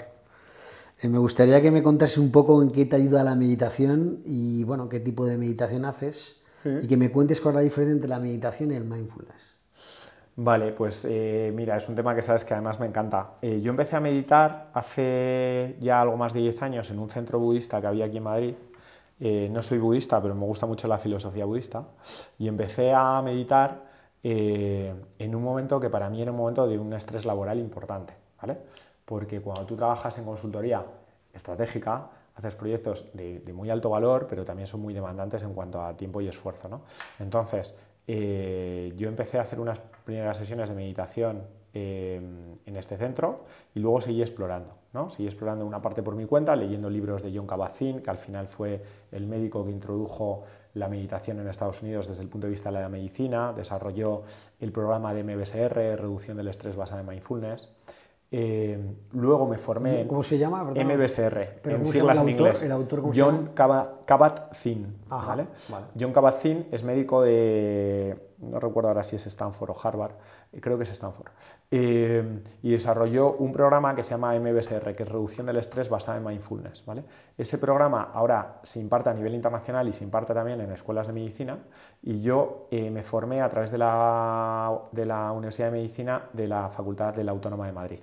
Eh, me gustaría que me contase un poco en qué te ayuda la meditación y bueno, qué tipo de meditación haces y que me cuentes cuál es la diferencia entre la meditación y el mindfulness. Vale, pues eh, mira, es un tema que sabes que además me encanta. yo empecé a meditar hace ya algo más de 10 años en un centro budista que había aquí en Madrid eh, no soy budista, pero me gusta mucho la filosofía budista, y empecé a meditar eh, en un momento que para mí era un momento de un estrés laboral importante, ¿vale? Porque cuando tú trabajas en consultoría estratégica, haces proyectos de, muy alto valor, pero también son muy demandantes en cuanto a tiempo y esfuerzo, ¿no? Entonces, eh, yo empecé a hacer unas primeras sesiones de meditación Em, en este centro y luego seguí explorando. ¿no? Seguí explorando una parte por mi cuenta, leyendo libros de John Kabat-Zinn, que al final fue el médico que introdujo la meditación en Estados Unidos desde el punto de vista de la medicina, desarrolló el programa de MBSR, reducción del estrés basado en mindfulness. Eh, luego me formé en ¿Cómo se llama? MBSR, en siglas en inglés. John Kabat-Zinn. ¿vale? John Kabat-Zinn es médico de, no recuerdo ahora si es Stanford o Harvard, eh, creo que es Stanford, eh, y desarrolló un programa que se llama MBSR, que es reducción del estrés basada en mindfulness. ¿vale? Ese programa ahora se imparte a nivel internacional y se imparte también en escuelas de medicina, y yo me formé a través de la, de la Universidad de Medicina de la Facultad de la Autónoma de Madrid.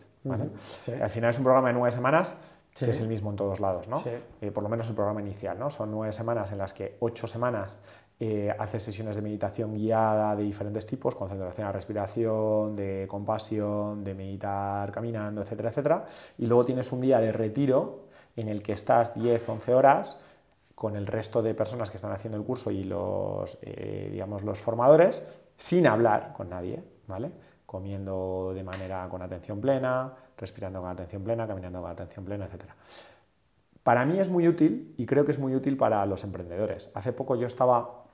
Al final es un programa de nueve semanas, que es el mismo en todos lados, ¿no? Eh, por lo menos el programa inicial, ¿no? Son nueve semanas en las que ocho semanas eh, sesiones de meditación guiada de diferentes tipos, concentración a respiración, de compasión, de meditar caminando, etcétera, etcétera. Y luego tienes un día de retiro en el que estás 10, 11 horas con el resto de personas que están haciendo el curso y los, eh, digamos, los formadores, sin hablar con nadie, ¿vale? comiendo de manera con atención plena, respirando con atención plena, caminando con atención plena, etc. Para mí es muy útil y creo que es muy útil para los emprendedores. Hace poco yo estaba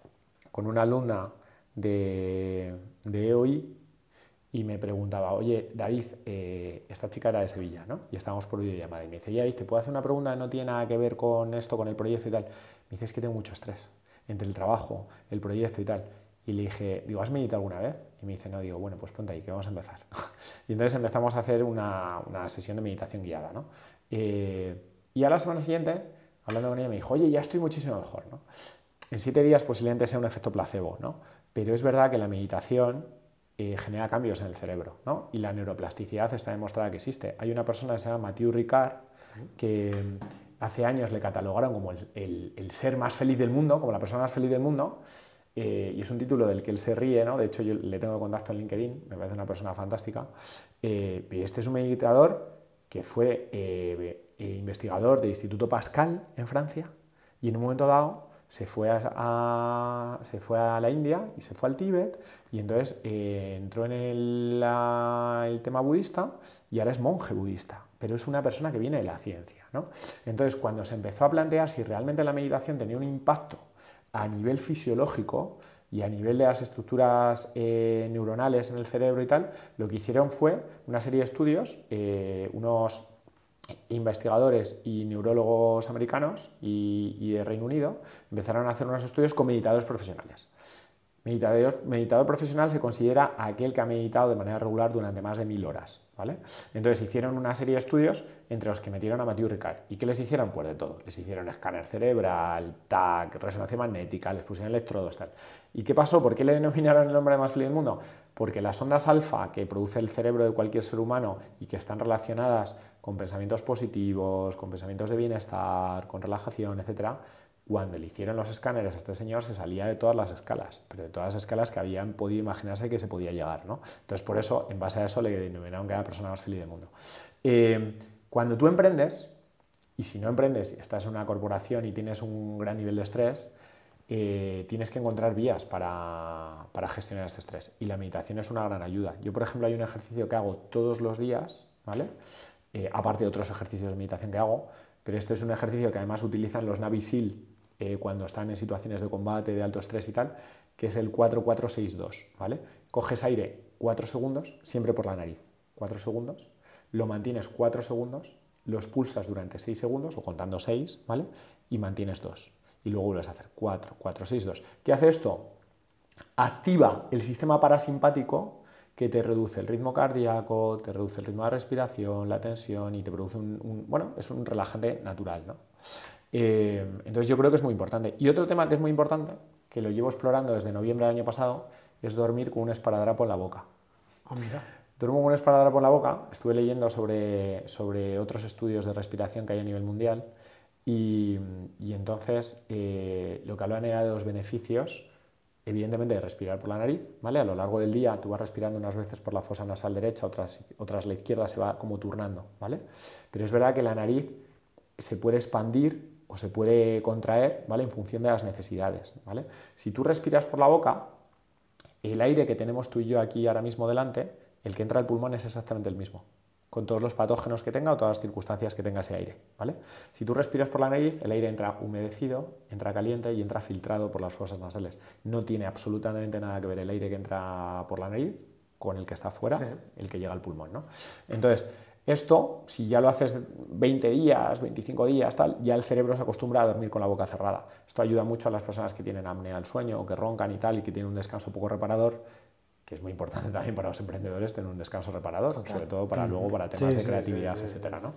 con una alumna de, de EOI y me preguntaba, oye, David, eh, esta chica era de Sevilla, ¿no? Y estábamos por videollamada. Y me dice, David, ¿te puedo hacer una pregunta que no tiene nada que ver con esto, con el proyecto y tal? Me dice, es que tengo mucho estrés entre el trabajo, el proyecto y tal. Y le dije, digo, ¿has meditado alguna vez? Y me dice, no, digo, bueno, pues ponte ahí, que vamos a empezar. y entonces empezamos a hacer una, una sesión de meditación guiada, ¿no? Eh, y a la semana siguiente, hablando con ella, me dijo, oye, ya estoy muchísimo mejor, ¿no? En siete días posiblemente sea un efecto placebo, ¿no? Pero es verdad que la meditación eh, genera cambios en el cerebro, ¿no? Y la neuroplasticidad está demostrada que existe. Hay una persona que se llama Mathieu Ricard, que hace años le catalogaron como el, ser más feliz del mundo, como la persona más feliz del mundo, eh, y es un título del que él se ríe, ¿no? de hecho yo le tengo contacto en LinkedIn, me parece una persona fantástica. Eh, y este es un meditador que fue investigador del Instituto Pascal en Francia y en un momento dado se fue a, se fue a la India y se fue al Tíbet y entonces entró en el, el, tema budista y ahora es monje budista, pero es una persona que viene de la ciencia. ¿no? Entonces cuando se empezó a plantear si realmente la meditación tenía un impacto a nivel fisiológico y a nivel de las estructuras eh, neuronales en el cerebro y tal, lo que hicieron fue una serie de estudios, eh, unos investigadores y neurólogos americanos y, de Reino Unido empezaron a hacer unos estudios con meditadores profesionales. Meditador, meditador profesional se considera aquel que ha meditado de manera regular durante más de mil horas. ¿vale? Entonces hicieron una serie de estudios entre los que metieron a Mathieu Ricard. ¿Y qué les hicieron? Pues de todo. Les hicieron escáner cerebral, TAC, resonancia magnética, les pusieron electrodos, tal. ¿Y qué pasó? ¿Por qué le denominaron el hombre más feliz del mundo? Porque las ondas alfa que produce el cerebro de cualquier ser humano y que están relacionadas con pensamientos positivos, con pensamientos de bienestar, con relajación, etcétera, cuando le hicieron los escáneres a este señor se salía de todas las escalas, pero de todas las escalas que habían podido imaginarse que se podía llegar. ¿no? Entonces, por eso, en base a eso, le denominaron que era la persona más feliz del mundo. Eh, cuando tú emprendes, y si no emprendes, estás en una corporación y tienes un gran nivel de estrés, eh, tienes que encontrar vías para, para, gestionar este estrés. Y la meditación es una gran ayuda. Yo, por ejemplo, hay un ejercicio que hago todos los días, ¿vale? Eh, aparte de otros ejercicios de meditación que hago, pero este es un ejercicio que además utilizan los Navy SEAL eh, cuando están en situaciones de combate, de alto estrés y tal, que es el 4462, ¿vale? Coges aire 4 segundos, siempre por la nariz, 4 segundos, lo mantienes 4 segundos, los pulsas durante 6 segundos, o contando 6, ¿vale? Y mantienes 2. Y luego vuelves a hacer 4, 4, 6, 2. ¿Qué hace esto? Activa el sistema parasimpático que te reduce el ritmo cardíaco, te reduce el ritmo de respiración, la tensión y te produce un, un bueno, es un relajante natural, ¿no? Eh, entonces yo creo que es muy importante. Y otro tema que es muy importante, que lo llevo explorando desde noviembre del año pasado, es dormir con un esparadrapo en la boca. Ah, mira. Duermo con un esparadrapo en la boca, estuve leyendo sobre, sobre otros estudios de respiración que hay a nivel mundial y, y entonces eh, lo que hablan era de los beneficios evidentemente, respirar por la nariz, ¿vale? A lo largo del día tú vas respirando unas veces por la fosa nasal derecha, otras, otras la izquierda, se va como turnando, ¿vale? Pero es verdad que la nariz se puede expandir o se puede contraer, ¿vale? En función de las necesidades, ¿vale? Si tú respiras por la boca, el aire que tenemos tú y yo aquí ahora mismo delante, el que entra al pulmón es exactamente el mismo con todos los patógenos que tenga o todas las circunstancias que tenga ese aire. ¿vale? Si tú respiras por la nariz, el aire entra humedecido, entra caliente y entra filtrado por las fosas nasales. No tiene absolutamente nada que ver el aire que entra por la nariz con el que está fuera, el que llega al pulmón. ¿no? Entonces, esto, si ya lo haces 20 días, 25 días, tal, ya el cerebro se acostumbra a dormir con la boca cerrada. Esto ayuda mucho a las personas que tienen apnea del sueño o que roncan y tal y que tienen un descanso poco reparador que es muy importante también para los emprendedores tener un descanso reparador, sobre todo para luego para temas de creatividad, etcétera, ¿no?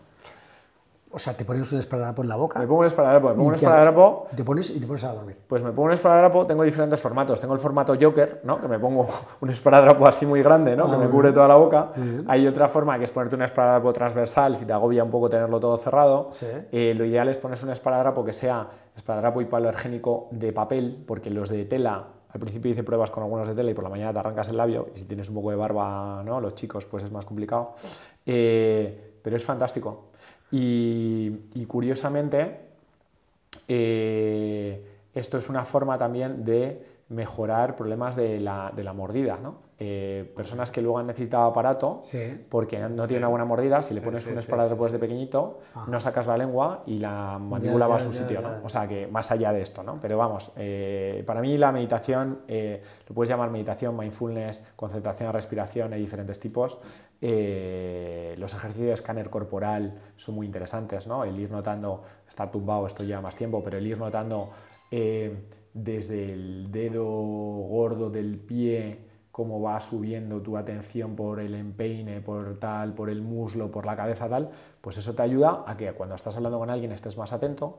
O sea, te pones un esparadrapo en la boca. Me pongo un esparadrapo, me pongo un esparadrapo. Te pones y te pones a dormir. Pues me pongo un esparadrapo, tengo diferentes formatos. Tengo el formato Joker, ¿no? Que me pongo un esparadrapo así muy grande, ¿no? que me ah, cubre toda la boca. Hay otra forma que es ponerte un esparadrapo transversal si te agobia un poco tenerlo todo cerrado. Eh, lo ideal es ponerse un esparadrapo que sea esparadrapo hipoalergénico de papel, porque los de tela al principio hice pruebas con algunos de tela y por la mañana te arrancas el labio y si tienes un poco de barba, ¿no? Los chicos, pues es más complicado. Eh, pero es fantástico. Y, curiosamente, eh, esto es una forma también de mejorar problemas de la, de la mordida, ¿no? Eh, personas que luego han necesitado aparato porque no tienen una buena mordida, si le pones un esparadrapo desde pequeñito, ah. no sacas la lengua y la mandíbula va a su sitio, ¿no? O sea que más allá de esto, ¿no? Pero vamos, eh, para mí la meditación, eh, lo puedes llamar meditación, mindfulness, concentración, respiración, hay diferentes tipos. los ejercicios de escáner corporal son muy interesantes, ¿no? El ir notando, estar tumbado, esto lleva más tiempo, pero el ir notando desde el dedo gordo del pie, cómo va subiendo tu atención por el empeine, por tal, por el muslo, por la cabeza, tal, pues eso te ayuda a que cuando estás hablando con alguien estés más atento,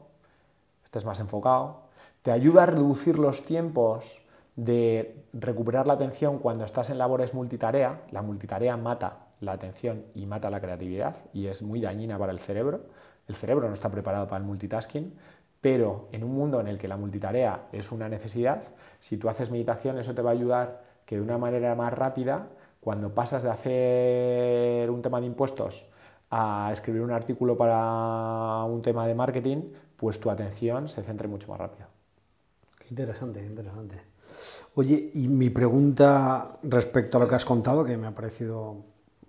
estés más enfocado, te ayuda a reducir los tiempos de recuperar la atención cuando estás en labores multitarea. La multitarea mata la atención y mata la creatividad y es muy dañina para el cerebro. El cerebro no está preparado para el multitasking, pero en un mundo en el que la multitarea es una necesidad, si tú haces meditación eso te va a ayudar que de una manera más rápida, cuando pasas de hacer un tema de impuestos a escribir un artículo para un tema de marketing, pues tu atención se centre mucho más rápido. Qué interesante, qué interesante. Oye, y mi pregunta respecto a lo que has contado, que me ha parecido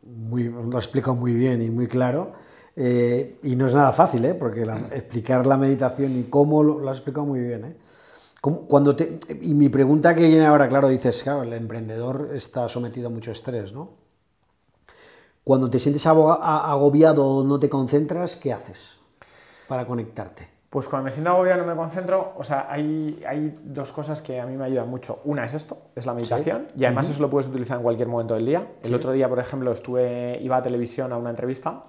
muy, lo has muy bien y muy claro, eh, y no es nada fácil, ¿eh? porque explicar la meditación y cómo lo, lo has explicado muy bien. ¿eh? Cuando te, y mi pregunta que viene ahora, claro, dices, claro, el emprendedor está sometido a mucho estrés, ¿no? Cuando te sientes agobiado o no te concentras, ¿qué haces para conectarte? Pues cuando me siento agobiado no me concentro, o sea, hay, hay, dos cosas que a mí me ayudan mucho. Una es esto, es la meditación, y además eso lo puedes utilizar en cualquier momento del día. El otro día, por ejemplo, estuve, iba a televisión a una entrevista,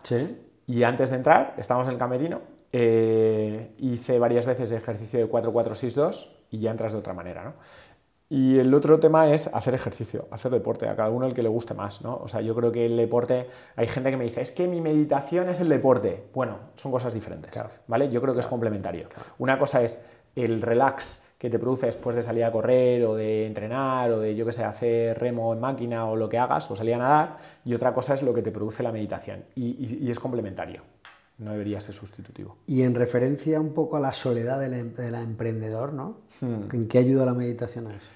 y antes de entrar, estábamos en el camerino, eh, hice varias veces ejercicio de 4-4-6-2 y ya entras de otra manera. ¿no? Y el otro tema es hacer ejercicio, hacer deporte, a cada uno el que le guste más. ¿no? O sea, yo creo que el deporte, hay gente que me dice, es que mi meditación es el deporte. Bueno, son cosas diferentes. ¿vale? Yo creo que es complementario. Una cosa es el relax que te produce después de salir a correr o de entrenar o de, yo que sé, hacer remo en máquina o lo que hagas o salir a nadar. Y otra cosa es lo que te produce la meditación. y es complementario no debería ser sustitutivo. Y en referencia un poco a la soledad del, em, emprendedor, ¿no? Hmm. ¿En qué ayuda la meditación a eso?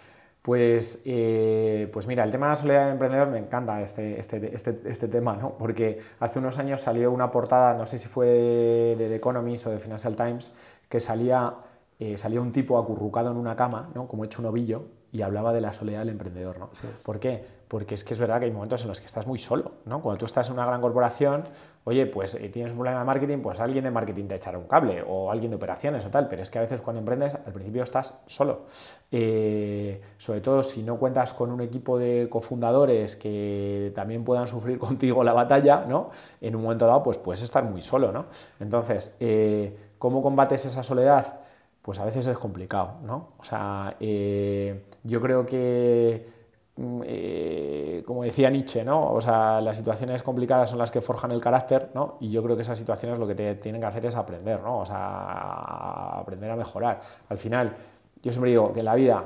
Pues, eh, pues mira, el tema de la soledad del emprendedor me encanta este, este, este, este, tema, ¿no? Porque hace unos años salió una portada, no sé si fue de, The Economist o de Financial Times, que salía, eh, salía un tipo acurrucado en una cama, ¿no? Como hecho un ovillo, y hablaba de la soledad del emprendedor, ¿no? ¿Por qué? Porque es que es verdad que hay momentos en los que estás muy solo, ¿no? Cuando tú estás en una gran corporación, oye, pues eh, tienes un problema de marketing, pues alguien de marketing te echará un cable o alguien de operaciones o tal, pero es que a veces cuando emprendes al principio estás solo. Eh, sobre todo si no cuentas con un equipo de cofundadores que también puedan sufrir contigo la batalla, ¿no? En un momento dado, pues puedes estar muy solo, ¿no? Entonces, eh, ¿cómo combates esa soledad? Pues a veces es complicado, ¿no? O sea, yo creo que eh, como decía Nietzsche, ¿no? O sea, las situaciones complicadas son las que forjan el carácter, ¿no? Y yo creo que esas situaciones lo que te tienen que hacer es aprender, ¿no? O sea, aprender a mejorar. Al final, yo siempre digo que en la vida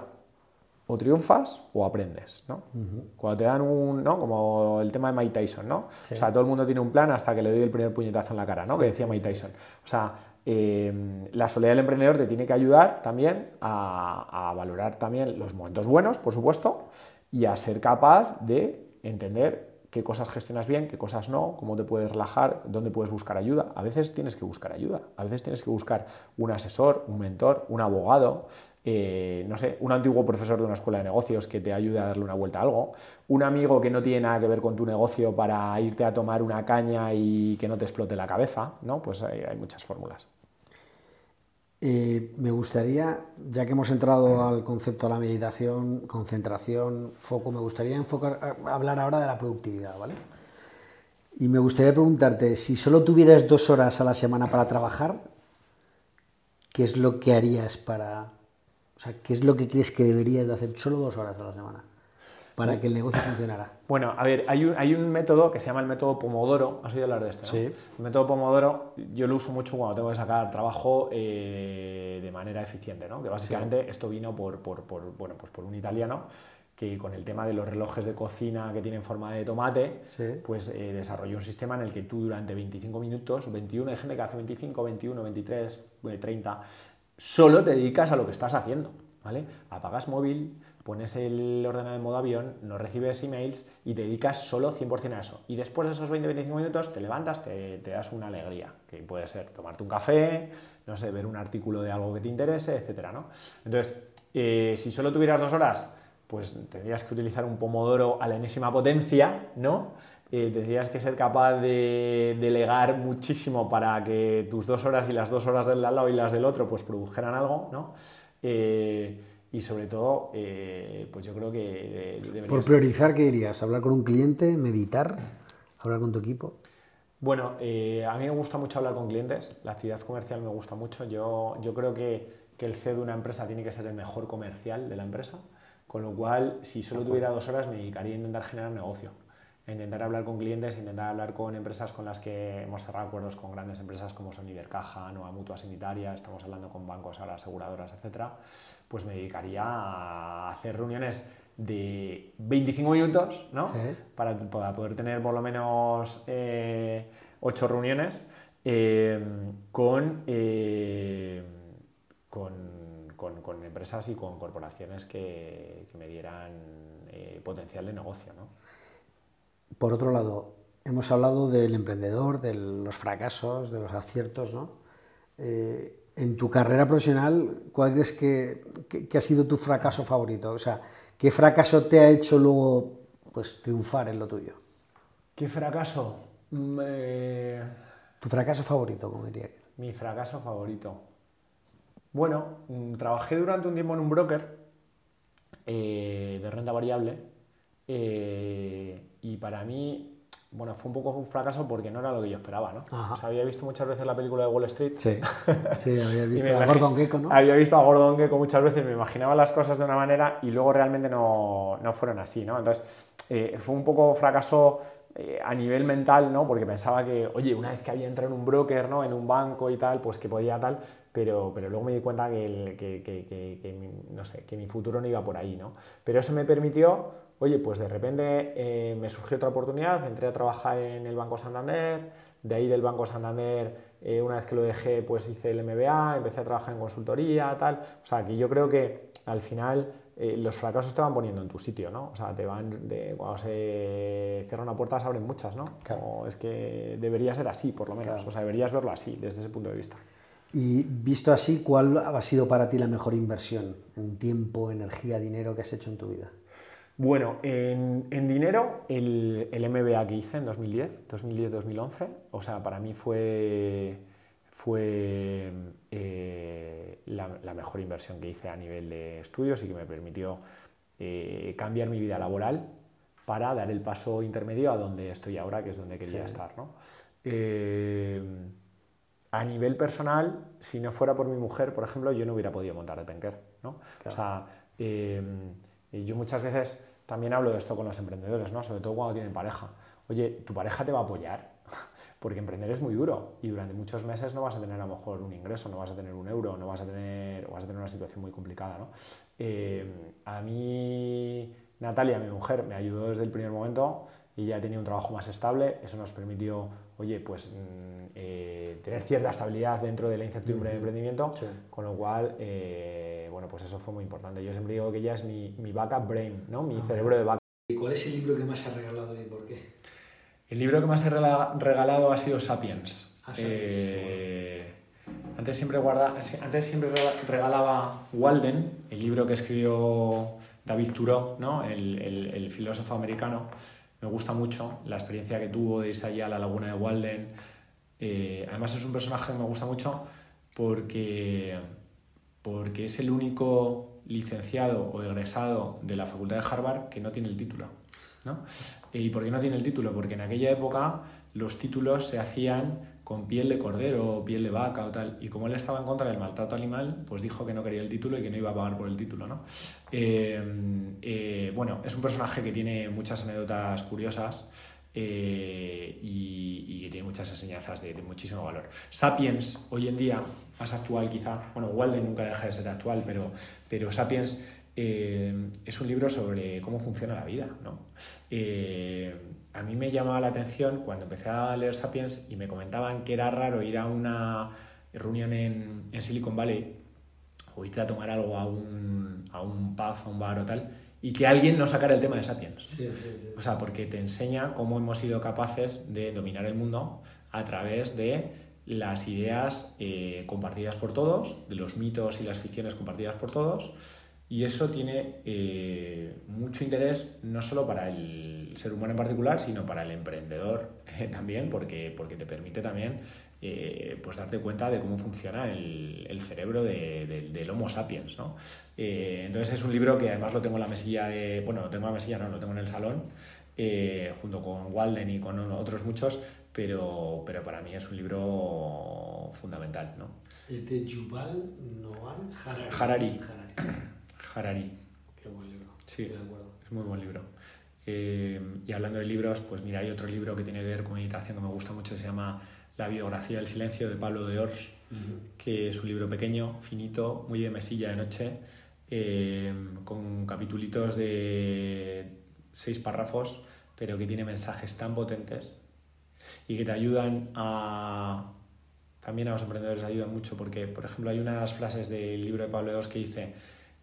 o triunfas o aprendes, ¿no? Cuando te dan un, ¿no? Como el tema de Mike Tyson, ¿no? O sea, todo el mundo tiene un plan hasta que le doy el primer puñetazo en la cara, ¿no? que decía Mike Tyson. O sea, eh, la soledad del emprendedor te tiene que ayudar también a, a valorar también los momentos buenos, por supuesto, y a ser capaz de entender qué cosas gestionas bien, qué cosas no, cómo te puedes relajar, dónde puedes buscar ayuda. A veces tienes que buscar ayuda, a veces tienes que buscar un asesor, un mentor, un abogado, eh, no sé, un antiguo profesor de una escuela de negocios que te ayude a darle una vuelta a algo, un amigo que no tiene nada que ver con tu negocio para irte a tomar una caña y que no te explote la cabeza, ¿no? Pues hay muchas fórmulas. Eh, me gustaría, ya que hemos entrado al concepto de la meditación, concentración, foco, me gustaría enfocar, hablar ahora de la productividad, ¿vale? Y me gustaría preguntarte, si solo tuvieras dos horas a la semana para trabajar, ¿qué es lo que harías para... O sea, ¿qué es lo que crees que deberías de hacer solo dos horas a la semana? Para que el negocio funcionara? Bueno, a ver, hay un, hay un método que se llama el método Pomodoro. ¿Has oído hablar de este? Sí. El método Pomodoro yo lo uso mucho cuando tengo que sacar trabajo eh, de manera eficiente, ¿no? Que básicamente esto vino por, por, por, bueno, pues por un italiano que con el tema de los relojes de cocina que tienen forma de tomate, pues eh, desarrolló un sistema en el que tú durante 25 minutos, 21, hay gente que hace 25, 21, 23, 30, solo te dedicas a lo que estás haciendo, ¿vale? Apagas móvil, pones el ordenador en modo avión, no recibes emails y te dedicas solo 100% a eso. Y después de esos 20-25 minutos te levantas, te, das una alegría, que puede ser tomarte un café, no sé, ver un artículo de algo que te interese, etc. ¿no? Entonces, eh, si solo tuvieras dos horas, pues tendrías que utilizar un pomodoro a la enésima potencia, ¿no? Eh, tendrías que ser capaz de delegar muchísimo para que tus dos horas y las dos horas del lado y las del otro pues produjeran algo, ¿no? Eh, y sobre todo, eh, pues yo creo que... Por priorizar, ¿qué dirías? ¿Hablar con un cliente? ¿Meditar? ¿Hablar con tu equipo? Bueno, eh, a mí me gusta mucho hablar con clientes, la actividad comercial me gusta mucho, yo, yo creo que, que el CEO de una empresa tiene que ser el mejor comercial de la empresa, con lo cual, si solo tuviera dos horas, me dedicaría a intentar generar negocio intentar hablar con clientes, intentar hablar con empresas con las que hemos cerrado acuerdos con grandes empresas como son Ibercaja, Nueva Mutua Sanitaria, estamos hablando con bancos, ahora aseguradoras, etcétera, pues me dedicaría a hacer reuniones de 25 minutos, ¿no? Para, poder tener por lo menos eh, 8 reuniones eh, con, eh, con, con, empresas y con corporaciones que, que me dieran eh, potencial de negocio, ¿no? Por otro lado, hemos hablado del emprendedor, de los fracasos, de los aciertos, ¿no? Eh, en tu carrera profesional, ¿cuál crees que, ha sido tu fracaso favorito? O sea, ¿qué fracaso te ha hecho luego pues, triunfar en lo tuyo? ¿Qué fracaso? Mm, eh, ¿Tu fracaso favorito, como diría? Mi fracaso favorito. Bueno, mm, trabajé durante un tiempo en un broker eh, de renta variable y para mí, bueno, fue un poco un fracaso porque no era lo que yo esperaba, ¿no? O sea, había visto muchas veces la película de Wall Street. Sí, sí había visto a Gordon Gekko, ¿no? Había visto a Gordon Gekko muchas veces, me imaginaba las cosas de una manera y luego realmente no, no fueron así, ¿no? Entonces, eh, fue un poco fracaso eh, a nivel mental, ¿no? Porque pensaba que, oye, una vez que había entrado en un broker, ¿no? En un banco y tal, pues que podía tal, pero, pero luego me di cuenta que, que, que, que, no sé, que mi futuro no iba por ahí, ¿no? Pero eso me permitió Oye, pues de repente eh, me surgió otra oportunidad, entré a trabajar en el Banco Santander, de ahí del Banco Santander, eh, una vez que lo dejé, pues hice el MBA, empecé a trabajar en consultoría, tal. O sea, que yo creo que al final eh, los fracasos te van poniendo en tu sitio, ¿no? O sea, te van, de, cuando se cierra una puerta se abren muchas, ¿no? Claro. es que debería ser así, por lo menos. O sea, deberías verlo así, desde ese punto de vista. Y visto así, ¿cuál ha sido para ti la mejor inversión en tiempo, energía, dinero que has hecho en tu vida? Bueno, en, dinero, el, el, MBA que hice en 2010, 2010-2011, o sea, para mí fue, fue eh, la, mejor inversión que hice a nivel de estudios y que me permitió eh, cambiar mi vida laboral para dar el paso intermedio a donde estoy ahora, que es donde quería estar. ¿no? Eh, a nivel personal, si no fuera por mi mujer, por ejemplo, yo no hubiera podido montar de Penker. ¿no? O sea, yo muchas veces también hablo de esto con los emprendedores, ¿no? Sobre todo cuando tienen pareja. Oye, ¿tu pareja te va a apoyar? porque emprender es muy duro y durante muchos meses no vas a tener a lo mejor un ingreso, no vas a tener un euro, no vas a tener, vas a tener una situación muy complicada. ¿no? Eh, a mí, Natalia, mi mujer, me ayudó desde el primer momento y ya tenía un trabajo más estable, eso nos permitió, oye, pues eh, tener cierta estabilidad dentro de la incertidumbre de emprendimiento, con lo cual, eh, bueno, pues eso fue muy importante. Yo siempre digo que ella es mi, mi backup brain, ¿no? Mi ah. cerebro de backup. ¿Y cuál es el libro que más ha regalado y por qué? El libro que más he regalado ha sido Sapiens. Ah, eh, antes, siempre guarda, antes siempre regalaba Walden, el libro que escribió David Thoreau, ¿no? el, filósofo americano. Me gusta mucho la experiencia que tuvo de irse allá a la laguna de Walden. Eh, además es un personaje que me gusta mucho porque, porque es el único licenciado o egresado de la Facultad de Harvard que no tiene el título. ¿no? ¿Y por qué no tiene el título? Porque en aquella época los títulos se hacían con piel de cordero o piel de vaca o tal. Y como él estaba en contra del maltrato animal, pues dijo que no quería el título y que no iba a pagar por el título. ¿no? Eh, eh, bueno, es un personaje que tiene muchas anécdotas curiosas. Eh, y, que tiene muchas enseñanzas de, muchísimo valor. Sapiens, hoy en día, más actual quizá, bueno, Walden nunca deja de ser actual, pero, pero Sapiens eh, es un libro sobre cómo funciona la vida. ¿no? Eh, a mí me llamaba la atención cuando empecé a leer Sapiens y me comentaban que era raro ir a una reunión en, en Silicon Valley o irte a tomar algo a un, a un pub, a un bar o tal, y que alguien no sacara el tema de Sapiens. O sea, porque te enseña cómo hemos sido capaces de dominar el mundo a través de las ideas eh, compartidas por todos, de los mitos y las ficciones compartidas por todos, y eso tiene eh, mucho interés no solo para el ser humano en particular, sino para el emprendedor eh, también, porque, porque te permite también eh, pues darte cuenta de cómo funciona el, el cerebro de, del Homo sapiens. ¿no? entonces es un libro que además lo tengo en la mesilla de... Bueno, lo tengo en la mesilla, no, lo tengo en el salón, junto con Walden y con otros muchos, pero, pero para mí es un libro fundamental. ¿no? Es de Yuval Noah Harari. Harari. Harari. Qué buen libro. Sí, de acuerdo. es muy buen libro. Eh, y hablando de libros, pues mira, hay otro libro que tiene que ver con meditación que me gusta mucho, que se llama La biografía del silencio de Pablo de Ors, que es un libro pequeño, finito, muy de mesilla de noche, eh, con capitulitos de seis párrafos, pero que tiene mensajes tan potentes y que te ayudan a... También a los emprendedores ayudan mucho porque, por ejemplo, hay unas frases del libro de Pablo de Ors que dice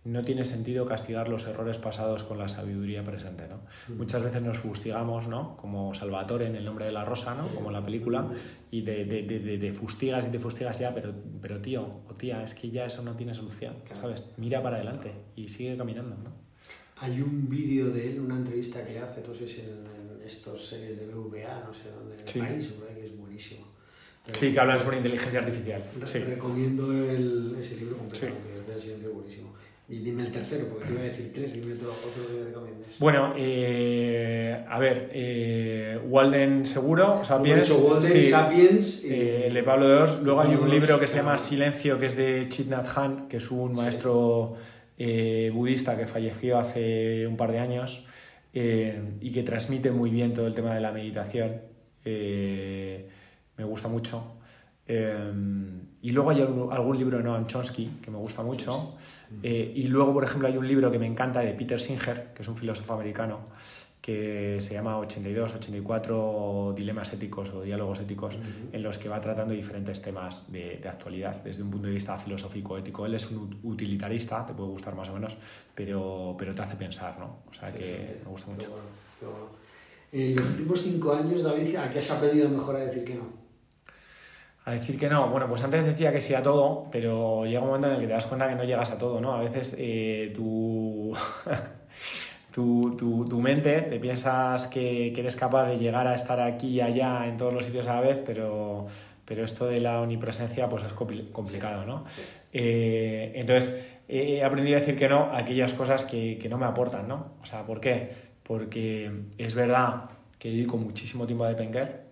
no tiene sentido castigar los errores pasados con la sabiduría presente. ¿no? Muchas veces nos fustigamos, ¿no? como Salvatore en El nombre de la rosa, ¿no? como la película, y de, de, de, de, fustigas y te fustigas ya, pero, pero tío o tía, es que ya eso no tiene solución. ¿sabes? Mira para adelante y sigue caminando. ¿no? Hay un vídeo de él, una entrevista que hace, no sé si en, estos series de BVA, no sé dónde, en el país, que es buenísimo. Sí, que hablan sobre inteligencia artificial. sí. Recomiendo el, ese libro completamente, sí. es buenísimo. Y dime el tercero, porque te iba a decir tres, dime otro, otro que recomiendes. Bueno, eh, a ver, eh, Walden seguro, Sapiens. Walden, Sapiens. Eh, Le Pablo de Ors. Luego hay un libro que se llama Silencio, que es de Chit Nhat Han, que es un maestro eh, budista que falleció hace un par de años y que transmite muy bien todo el tema de la meditación. me gusta mucho. Em, y luego hay algún libro de Noam Chomsky que me gusta mucho. Eh, y luego, por ejemplo, hay un libro que me encanta de Peter Singer, que es un filósofo americano, que se llama 82, 84 dilemas éticos o diálogos éticos, en los que va tratando diferentes temas de, de, actualidad desde un punto de vista filosófico, ético. Él es un utilitarista, te puede gustar más o menos, pero, pero te hace pensar, ¿no? O sea que me gusta mucho. En los últimos cinco años, David, ¿a qué has aprendido mejor a decir que no? A decir que no. Bueno, pues antes decía que sí a todo, pero llega un momento en el que te das cuenta que no llegas a todo, ¿no? A veces eh, tu, tu, mente te piensas que, eres capaz de llegar a estar aquí y allá en todos los sitios a la vez, pero, pero esto de la omnipresencia pues es complicado, ¿no? Eh, entonces, he aprendido a decir que no a aquellas cosas que, que no me aportan, ¿no? O sea, ¿por qué? Porque es verdad que dedico muchísimo tiempo a depender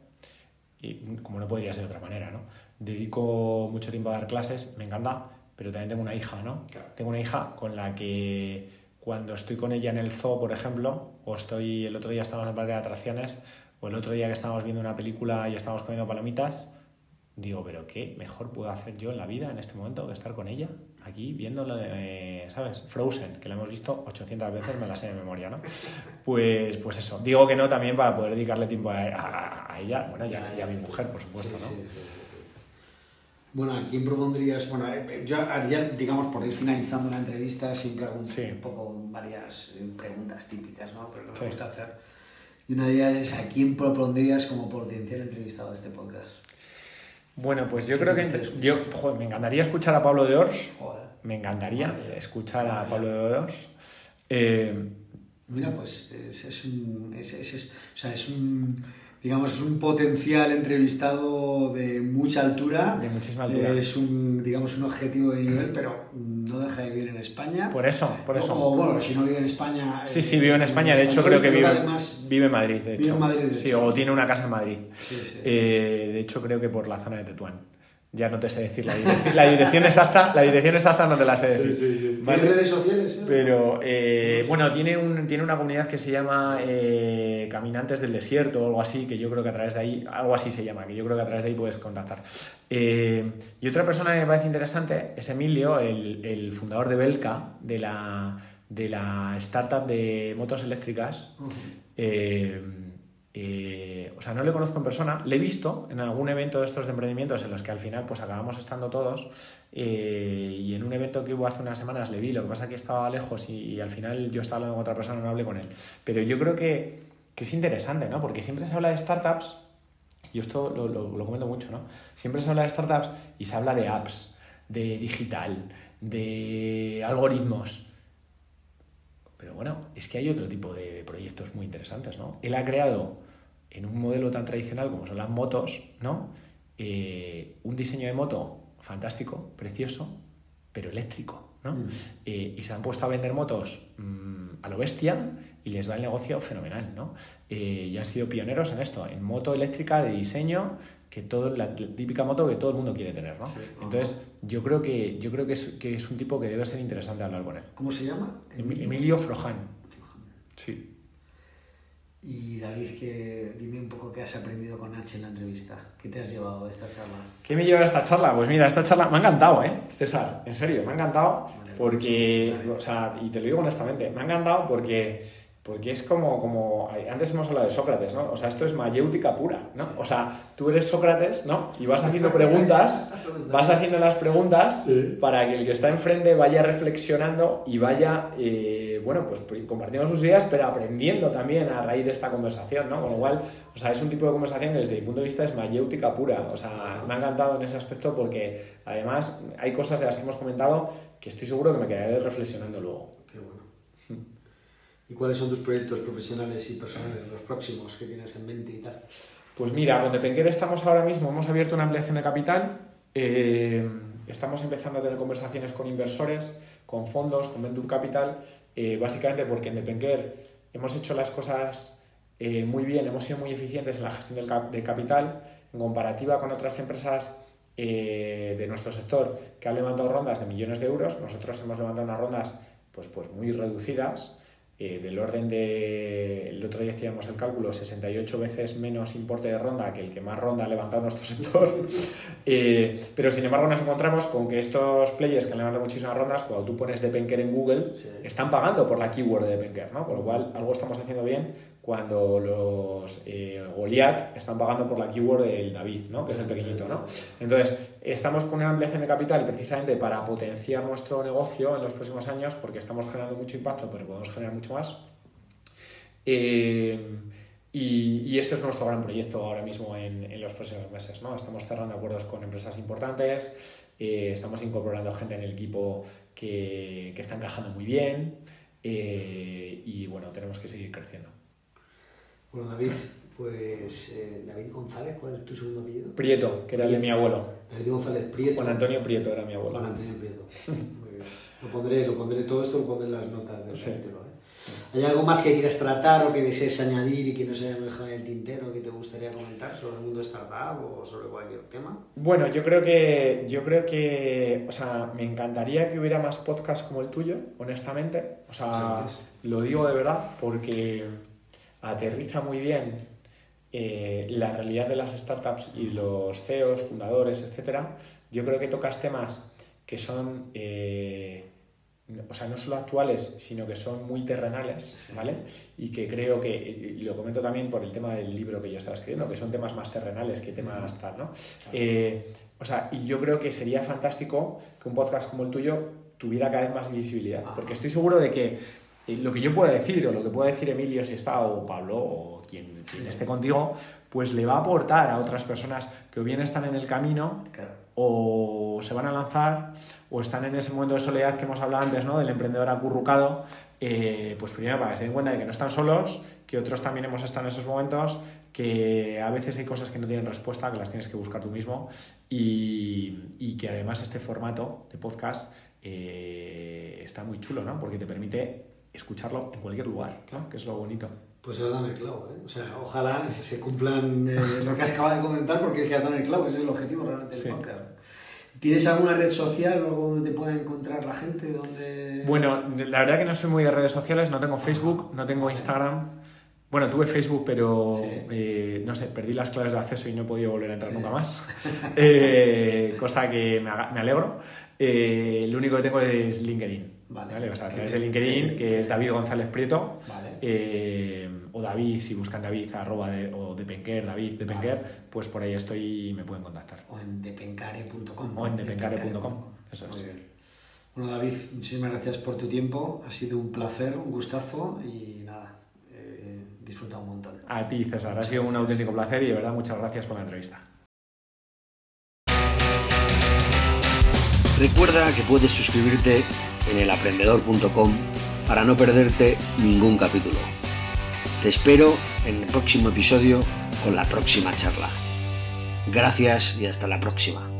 y como no podría ser de otra manera, ¿no? Dedico mucho tiempo a dar clases, me encanta, pero también tengo una hija, ¿no? Tengo una hija con la que cuando estoy con ella en el zoo, por ejemplo, o estoy el otro día estamos en el parque de atracciones, O el otro día que estábamos viendo una película y estábamos comiendo palomitas, digo, pero ¿qué mejor puedo hacer yo en la vida en este momento que estar con ella? Aquí viéndolo, eh, ¿sabes? Frozen, que la hemos visto 800 veces, me la sé de memoria, ¿no? Pues, pues eso, digo que no también para poder dedicarle tiempo a, ella, bueno, y a, mi mujer, por supuesto, ¿no? Bueno, ¿a quién propondrías? Bueno, eh, yo haría, digamos, por ir finalizando la entrevista, siempre hago un, poco varias eh, preguntas típicas, ¿no? Pero me gusta hacer. Y una de ellas es, ¿a quién propondrías como potencial entrevistado a este podcast? Bueno, pues yo creo que yo, me encantaría escuchar a Pablo de Ors. Me encantaría escuchar a Pablo de Ors. Eh, Mira, pues es, es un, es, es, o sea, es un digamos, es un potencial entrevistado de mucha altura. De muchísima altura. es un, digamos, un objetivo de nivel, pero no deja de vivir en España. Por eso, por eso. O bueno, si no vive en España. Sí, sí, vive en eh, España. De hecho, creo que vive, vive en Madrid. De hecho. Vive en Madrid, de Sí, o tiene una casa en Madrid. Eh, de hecho, creo que por la zona de Tetuán ya no te sé decir la dirección, la dirección exacta, la dirección exacta no te la sé decir. Sí, sí, sí. redes sociales? Eh? Pero eh, bueno, tiene, un, tiene una comunidad que se llama eh, Caminantes del Desierto o algo así, que yo creo que a través de ahí, algo así se llama, que yo creo que a través de ahí puedes contactar. y otra persona que me parece interesante es Emilio, el, el fundador de Belka, de la, de la startup de motos eléctricas. Eh, o sea, no le conozco en persona, le he visto en algún evento de estos de emprendimientos en los que al final pues acabamos estando todos eh, y en un evento que hubo hace unas semanas le vi, lo que pasa que estaba lejos y, al final yo estaba hablando con otra persona no hablé con él. Pero yo creo que, que, es interesante, ¿no? Porque siempre se habla de startups, y esto lo, lo, lo comento mucho, ¿no? Siempre se habla de startups y se habla de apps, de digital, de algoritmos. Pero bueno, es que hay otro tipo de proyectos muy interesantes, ¿no? Él ha creado en un modelo tan tradicional como son las motos, ¿no? Eh, un diseño de moto fantástico, precioso, pero eléctrico. ¿no? Mm. Eh, y se han puesto a vender motos mm, a lo bestia y les va el negocio fenomenal. ¿no? Eh, y han sido pioneros en esto, en moto eléctrica de diseño, que todo, la típica moto que todo el mundo quiere tener. ¿no? Entonces, yo creo, que, yo creo que, es, que es un tipo que debe ser interesante hablar con él. ¿Cómo se llama? Emilio Frojan. Sí. Y David, que dime un poco qué has aprendido con H en la entrevista. ¿Qué te has llevado de esta charla? ¿Qué me lleva de esta charla? Pues mira, esta charla me ha encantado, ¿eh? César, en serio, me ha encantado porque, o sea, y te lo digo honestamente, me ha encantado porque porque es como, como, antes hemos hablado de Sócrates, ¿no? O sea, esto es mayéutica pura, ¿no? O sea, tú eres Sócrates, ¿no? Y vas haciendo preguntas, vas haciendo las preguntas para que el que está enfrente vaya reflexionando y vaya, eh, bueno, pues compartiendo sus ideas, pero aprendiendo también a raíz de esta conversación, ¿no? Con lo cual, o sea, es un tipo de conversación que desde mi punto de vista es mayéutica pura. O sea, me ha encantado en ese aspecto porque además hay cosas de las que hemos comentado que estoy seguro que me quedaré reflexionando luego. Qué bueno. ¿Y cuáles son tus proyectos profesionales y personales, los próximos que tienes en mente y tal? Pues mira, con Depenquer estamos ahora mismo, hemos abierto una ampliación de capital, eh, estamos empezando a tener conversaciones con inversores, con fondos, con Venture Capital, eh, básicamente porque en Depenquer hemos hecho las cosas eh, muy bien, hemos sido muy eficientes en la gestión del, del capital, en comparativa con otras empresas de nuestro sector que han levantado rondas de millones de euros, nosotros hemos levantado unas rondas pues, pues muy reducidas, eh, del orden de, el otro día hacíamos el cálculo, 68 veces menos importe de ronda que el que más ronda ha levantado nuestro sector. Eh, pero sin embargo nos encontramos con que estos players que han levantado muchísimas rondas, cuando tú pones Depenker en Google, están pagando por la keyword de Depenker, ¿no? Con lo cual algo estamos haciendo bien cuando los eh, Goliath están pagando por la keyword del David, ¿no? que es el pequeñito. ¿no? Entonces, estamos con una ampliación de capital precisamente para potenciar nuestro negocio en los próximos años, porque estamos generando mucho impacto, pero podemos generar mucho más. Eh, y, ese es nuestro gran proyecto ahora mismo en, los próximos meses. ¿no? Estamos cerrando acuerdos con empresas importantes, eh, estamos incorporando gente en el equipo que, que está encajando muy bien eh, y bueno, tenemos que seguir creciendo. Bueno, David, pues eh, David González, ¿cuál es tu segundo apellido? Prieto, que era el de mi abuelo. David González Prieto. Juan Antonio Prieto era mi abuelo. Juan Antonio Prieto. Muy bien. Lo pondré, lo pondré, todo esto lo pondré en las notas del título. ¿eh? ¿Hay algo más que quieras tratar o que desees añadir y que no se haya dejado en el tintero que te gustaría comentar sobre el mundo startup o sobre cualquier tema? Bueno, yo creo que, yo creo que, o sea, me encantaría que hubiera más podcasts como el tuyo, honestamente. O sea, lo digo de verdad porque aterriza muy bien eh, la realidad de las startups y los CEOs, fundadores, etcétera, yo creo que tocas temas que son, eh, o sea, no solo actuales, sino que son muy terrenales, ¿vale? Y que creo que, y lo comento también por el tema del libro que yo estaba escribiendo, que son temas más terrenales que temas tal, ¿no? Eh, o sea, y yo creo que sería fantástico que un podcast como el tuyo tuviera cada vez más visibilidad, porque estoy seguro de que lo que yo pueda decir o lo que pueda decir Emilio si está o Pablo o quien, esté contigo, pues le va a aportar a otras personas que o bien están en el camino o se van a lanzar o están en ese momento de soledad que hemos hablado antes, ¿no? Del emprendedor acurrucado, eh, pues primero para que se den cuenta de que no están solos, que otros también hemos estado en esos momentos, que a veces hay cosas que no tienen respuesta, que las tienes que buscar tú mismo y, que además este formato de podcast eh, está muy chulo, ¿no? Porque te permite escucharlo en cualquier lugar, ¿no? que es lo bonito. Pues has dado el clavo, ¿eh? O sea, ojalá se cumplan eh, lo que has acabado de comentar porque es que has dado el clavo, ese es el objetivo realmente del podcast. ¿Tienes alguna red social o algo donde te pueda encontrar la gente? Donde... Bueno, la verdad que no soy muy de redes sociales, no tengo Facebook, no tengo Instagram. Bueno, tuve Facebook, pero eh, no sé, perdí las claves de acceso y no he podido volver a entrar nunca más. Eh, cosa que me, me alegro. Eh, lo único que tengo es LinkedIn. Vale. O sea, a través de LinkedIn, que es David González Prieto. Eh, o David, si buscan David, arroba de, o Depenker, David Depenker, pues por ahí estoy y me pueden contactar. O en depencare.com. O en depencare.com. Eso es. Bueno, David, muchísimas gracias por tu tiempo. Ha sido un placer, un gustazo y nada, eh, disfruta un montón. A ti, César. Ha sido un auténtico placer y de verdad muchas gracias por la entrevista. Recuerda que puedes suscribirte en elaprendedor.com para no perderte ningún capítulo. Te espero en el próximo episodio con la próxima charla. Gracias y hasta la próxima.